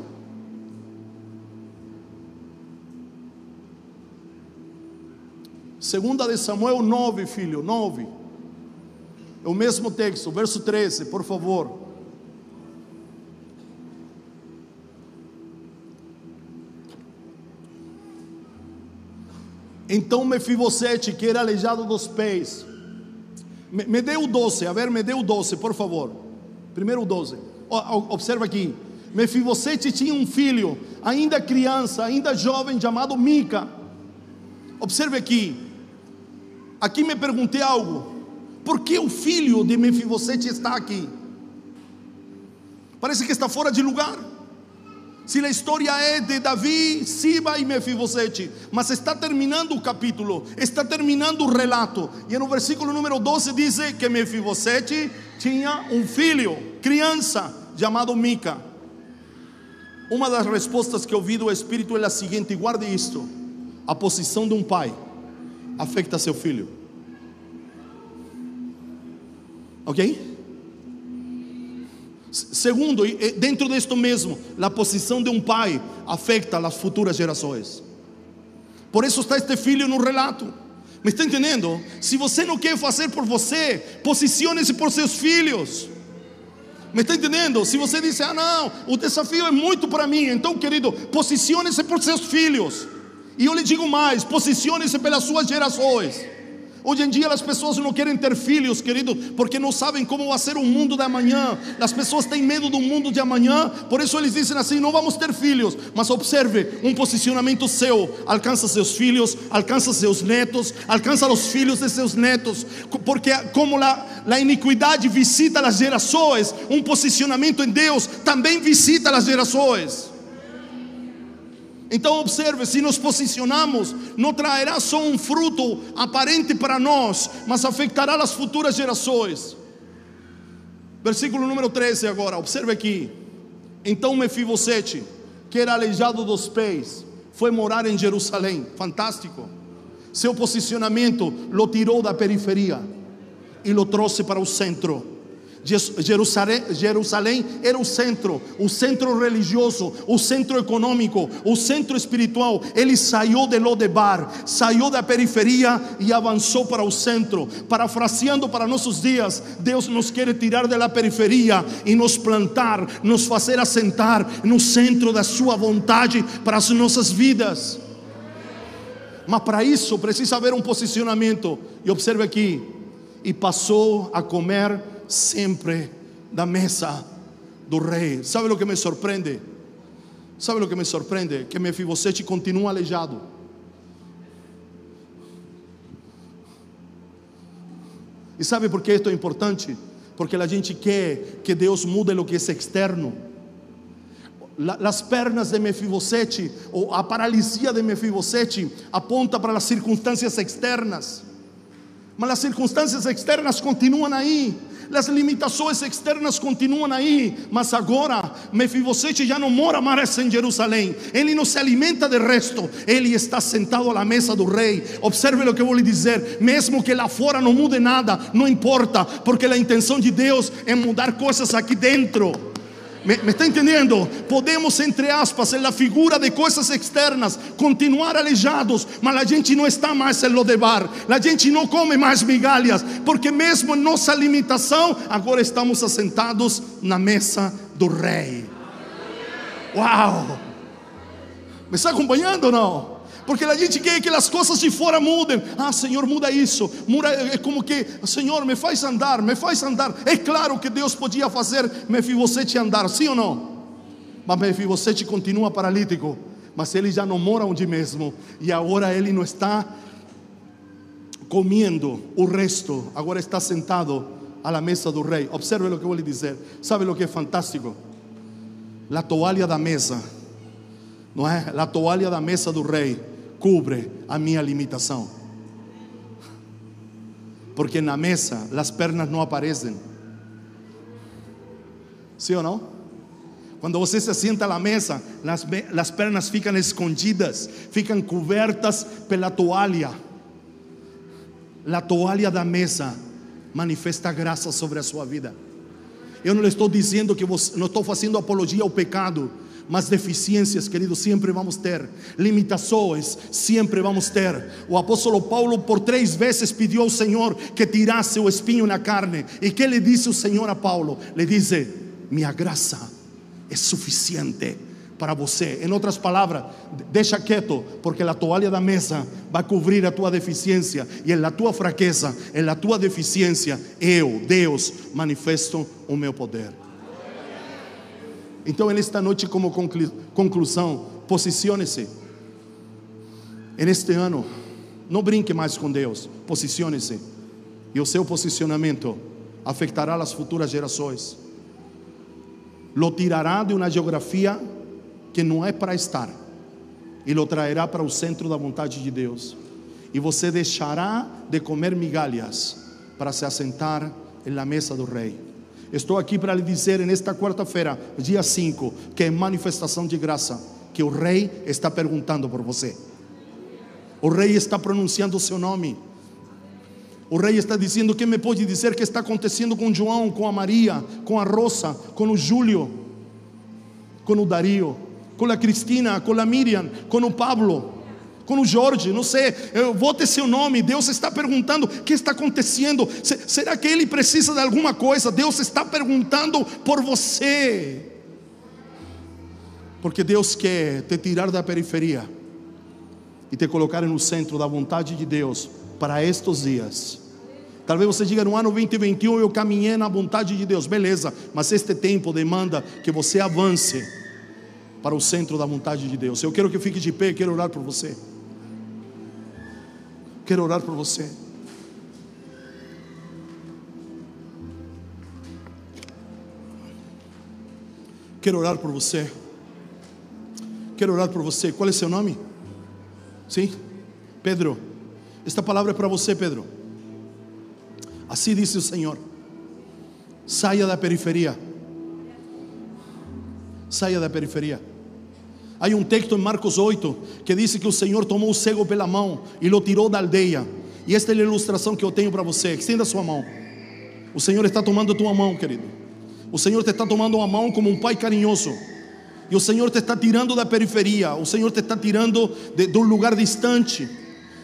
Segunda de Samuel 9, filho, 9. É o mesmo texto, verso 13, por favor. Então Mefibosete, que era aleijado dos pés, me, me o 12, a ver, me dê o 12, por favor. Primeiro o 12. Observa aqui. Mefibosete tinha um filho, ainda criança, ainda jovem, chamado Mica. Observe aqui. Aqui me perguntei algo. Por que o filho de Mefibosete está aqui? Parece que está fora de lugar. Se a história é de Davi, Siba e Mefibosete, mas está terminando o capítulo, está terminando o relato. E no versículo número 12 diz que Mefibosete tinha um filho, criança, chamado Mica. Uma das respostas que ouvi do Espírito é a seguinte: guarde isto. A posição de um pai afeta seu filho. Ok? Segundo, dentro disto mesmo, a posição de um pai afeta as futuras gerações. Por isso está este filho no relato. Me está entendendo? Se você não quer fazer por você, posicione-se por seus filhos. Me está entendendo? Se você diz, ah, não, o desafio é muito para mim, então, querido, posicione-se por seus filhos. E eu lhe digo mais: posicione-se pelas suas gerações. Hoje em dia as pessoas não querem ter filhos, querido, porque não sabem como vai ser o mundo da manhã. As pessoas têm medo do mundo de amanhã, por isso eles dizem assim: não vamos ter filhos. Mas observe, um posicionamento seu alcança seus filhos, alcança seus netos, alcança os filhos de seus netos, porque como a, iniquidade visita as gerações, um posicionamento em Deus também visita as gerações. Então observe, se nos posicionamos, não trairá só um fruto aparente para nós, mas afetará as futuras gerações. Versículo número 13 agora, observe aqui. Então Mefibosete, que era aleijado dos pés, foi morar em Jerusalém. Fantástico. Seu posicionamento lo tirou da periferia e lo trouxe para o centro. Jerusalém, Jerusalém era o centro, o centro religioso, o centro econômico, o centro espiritual. Ele saiu de Lodebar, saiu da periferia e avançou para o centro. Parafraseando para nossos dias, Deus nos quer tirar da periferia e nos plantar, nos fazer assentar no centro da Sua vontade para as nossas vidas. Mas para isso precisa haver um posicionamento. E observe aqui: e passou a comer sempre da mesa do rei. Sabe o que me surpreende? Sabe o que me surpreende? Que Mefibosete continua aleijado. E sabe por que isto é importante? Porque a gente quer que Deus mude o que é externo. As pernas de Mefibosete, ou a paralisia de Mefibosete, aponta para as circunstâncias externas. Mas as circunstâncias externas continuam aí. As limitações externas continuam aí, mas agora Mefibosete já não mora mais em Jerusalém. Ele não se alimenta de resto. Ele está sentado à mesa do rei. Observe o que eu vou lhe dizer. Mesmo que lá fora não mude nada, não importa, porque a intenção de Deus é mudar coisas aqui dentro. ¿Me, ¿Me, está entendendo? Podemos, entre aspas, en la figura de coisas externas, continuar aleijados, mas a gente não está mais em Lodebar, a gente não come mais migalhas, porque mesmo em nossa limitação, agora estamos assentados na mesa do Rei. Uau! Me está acompanhando ou não? Porque a gente quer que as coisas de fora mudem. Ah, Senhor, muda isso. Muda, é como que, Senhor, me faz andar, me faz andar. É claro que Deus podia fazer Mefibosete andar, sim ou não? Mas Mefibosete continua paralítico. Mas ele já não mora onde mesmo. E agora ele não está comendo o resto. Agora está sentado à mesa do rei. Observe o que vou lhe dizer. Sabe o que é fantástico? A toalha da mesa. Não é? A toalha da mesa do rei cubre a minha limitação. Porque na mesa as pernas não aparecem. Sim ou não? Quando você se senta à mesa, as, as pernas ficam escondidas, ficam cobertas pela toalha. A toalha da mesa manifesta graça sobre a sua vida. Eu não estou dizendo que você, não estou fazendo apologia ao pecado mas deficiências, queridos, sempre vamos ter, limitações, sempre vamos ter. O apóstolo Paulo, por três vezes, pediu ao Senhor que tirasse o espinho na carne. E que lhe disse o Senhor a Paulo? Le disse: Minha graça é suficiente para você. Em outras palavras, deixa quieto, porque a toalha da mesa vai cobrir a tua deficiência, e em la tua fraqueza, em la tua deficiência, eu, Deus, manifesto o meu poder. Então, nesta noite, como conclusão, posicione-se. Neste ano, não brinque mais com Deus, posicione-se. E o seu posicionamento afetará as futuras gerações. Lo tirará de uma geografia que não é para estar e lo trairá para o centro da vontade de Deus. E você deixará de comer migalhas para se assentar na mesa do rei. Estou aqui para lhe dizer nesta quarta-feira, dia 5, que é manifestação de graça, que o rei está perguntando por você. O rei está pronunciando o seu nome. O rei está dizendo: que me pode dizer que está acontecendo com João, com a Maria, com a Rosa, com o Júlio, com o Dario, com a Cristina, com a Miriam, com o Pablo? Com o Jorge, não sei, vou ter seu nome. Deus está perguntando: o que está acontecendo? Será que ele precisa de alguma coisa? Deus está perguntando por você. Porque Deus quer te tirar da periferia e te colocar no centro da vontade de Deus para estes dias. Talvez você diga no ano 2021 eu caminhei na vontade de Deus, beleza, mas este tempo demanda que você avance para o centro da vontade de Deus. Eu quero que fique de pé, quero orar por você. Quero orar por você. Quero orar por você. Quero orar por você. Qual é seu nome? Sim? Pedro. Esta palavra é para você, Pedro. Assim disse o Senhor. Saia da periferia. Saia da periferia. Há um texto em Marcos 8 que diz que o Senhor tomou o cego pela mão e o tirou da aldeia. E esta é a ilustração que eu tenho para você. Estenda sua mão. O Senhor está tomando a tua mão, querido. O Senhor te está tomando a mão como um pai carinhoso. E o Senhor te está tirando da periferia. O Senhor te está tirando de, de um lugar distante.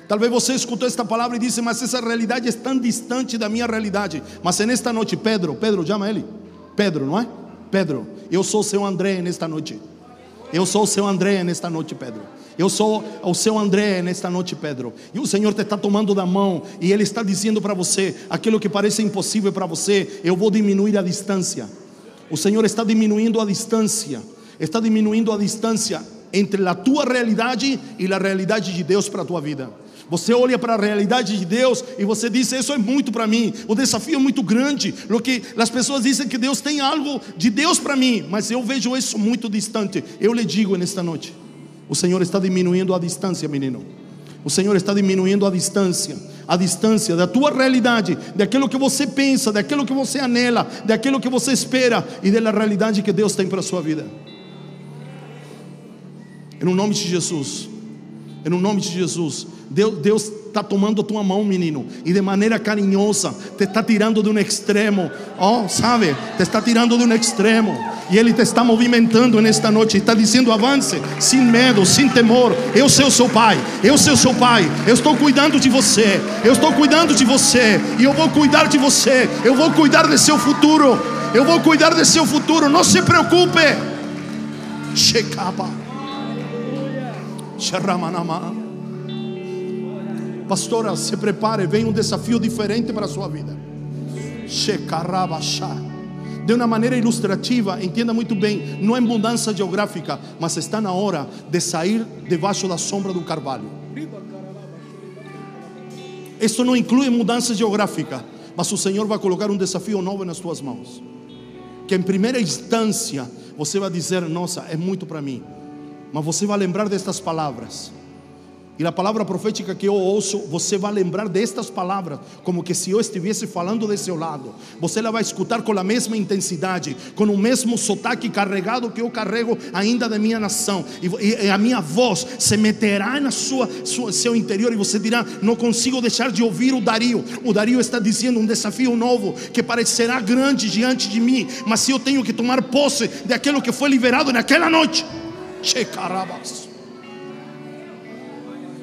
Talvez você escutou esta palavra e disse, mas essa realidade é tão distante da minha realidade. Mas nesta noite, Pedro, Pedro, chama ele. Pedro, não é? Pedro, eu sou seu André nesta noite. Eu sou o seu André nesta noite, Pedro. Eu sou o seu André nesta noite, Pedro. E o Senhor te está tomando da mão e Ele está dizendo para você aquilo que parece impossível para você. Eu vou diminuir a distância. O Senhor está diminuindo a distância. Está diminuindo a distância entre a tua realidade e a realidade de Deus para a tua vida. Você olha para a realidade de Deus e você diz: Isso é muito para mim. O desafio é muito grande. O que as pessoas dizem que Deus tem algo de Deus para mim, mas eu vejo isso muito distante. Eu lhe digo nesta noite: O Senhor está diminuindo a distância, menino. O Senhor está diminuindo a distância. a distância da tua realidade, daquilo que você pensa, daquilo que você anela, daquilo que você espera e da realidade que Deus tem para a sua vida. Em nome de Jesus. Em nome de Jesus. Deus está tomando a tua mão, menino, e de maneira carinhosa te está tirando de um extremo, oh, sabe? Te está tirando de um extremo, e Ele te está movimentando nesta noite, está dizendo: avance, sem medo, sem temor. Eu sou seu pai, eu sou seu pai, eu estou cuidando de você, eu estou cuidando de você, e eu vou cuidar de você, eu vou cuidar de seu futuro, eu vou cuidar de seu futuro, não se preocupe. Checaba. Pastora, se prepare, vem um desafio diferente para a sua vida. De uma maneira ilustrativa, entenda muito bem, não é mudança geográfica, mas está na hora de sair debaixo da sombra do carvalho. Isso não inclui mudança geográfica, mas o Senhor vai colocar um desafio novo nas tuas mãos. Que em primeira instância você vai dizer: Nossa, é muito para mim. Mas você vai lembrar destas palavras. E a palavra profética que eu ouço, você vai lembrar destas palavras, como que se eu estivesse falando do seu lado. Você ela vai escutar com a mesma intensidade, com o mesmo sotaque carregado que eu carrego ainda da minha nação. E, e, e a minha voz se meterá na sua, sua, seu interior e você dirá: Não consigo deixar de ouvir o Dario. O Dario está dizendo um desafio novo que parecerá grande diante de mim, mas se eu tenho que tomar posse daquilo que foi liberado naquela noite. Çekarabas.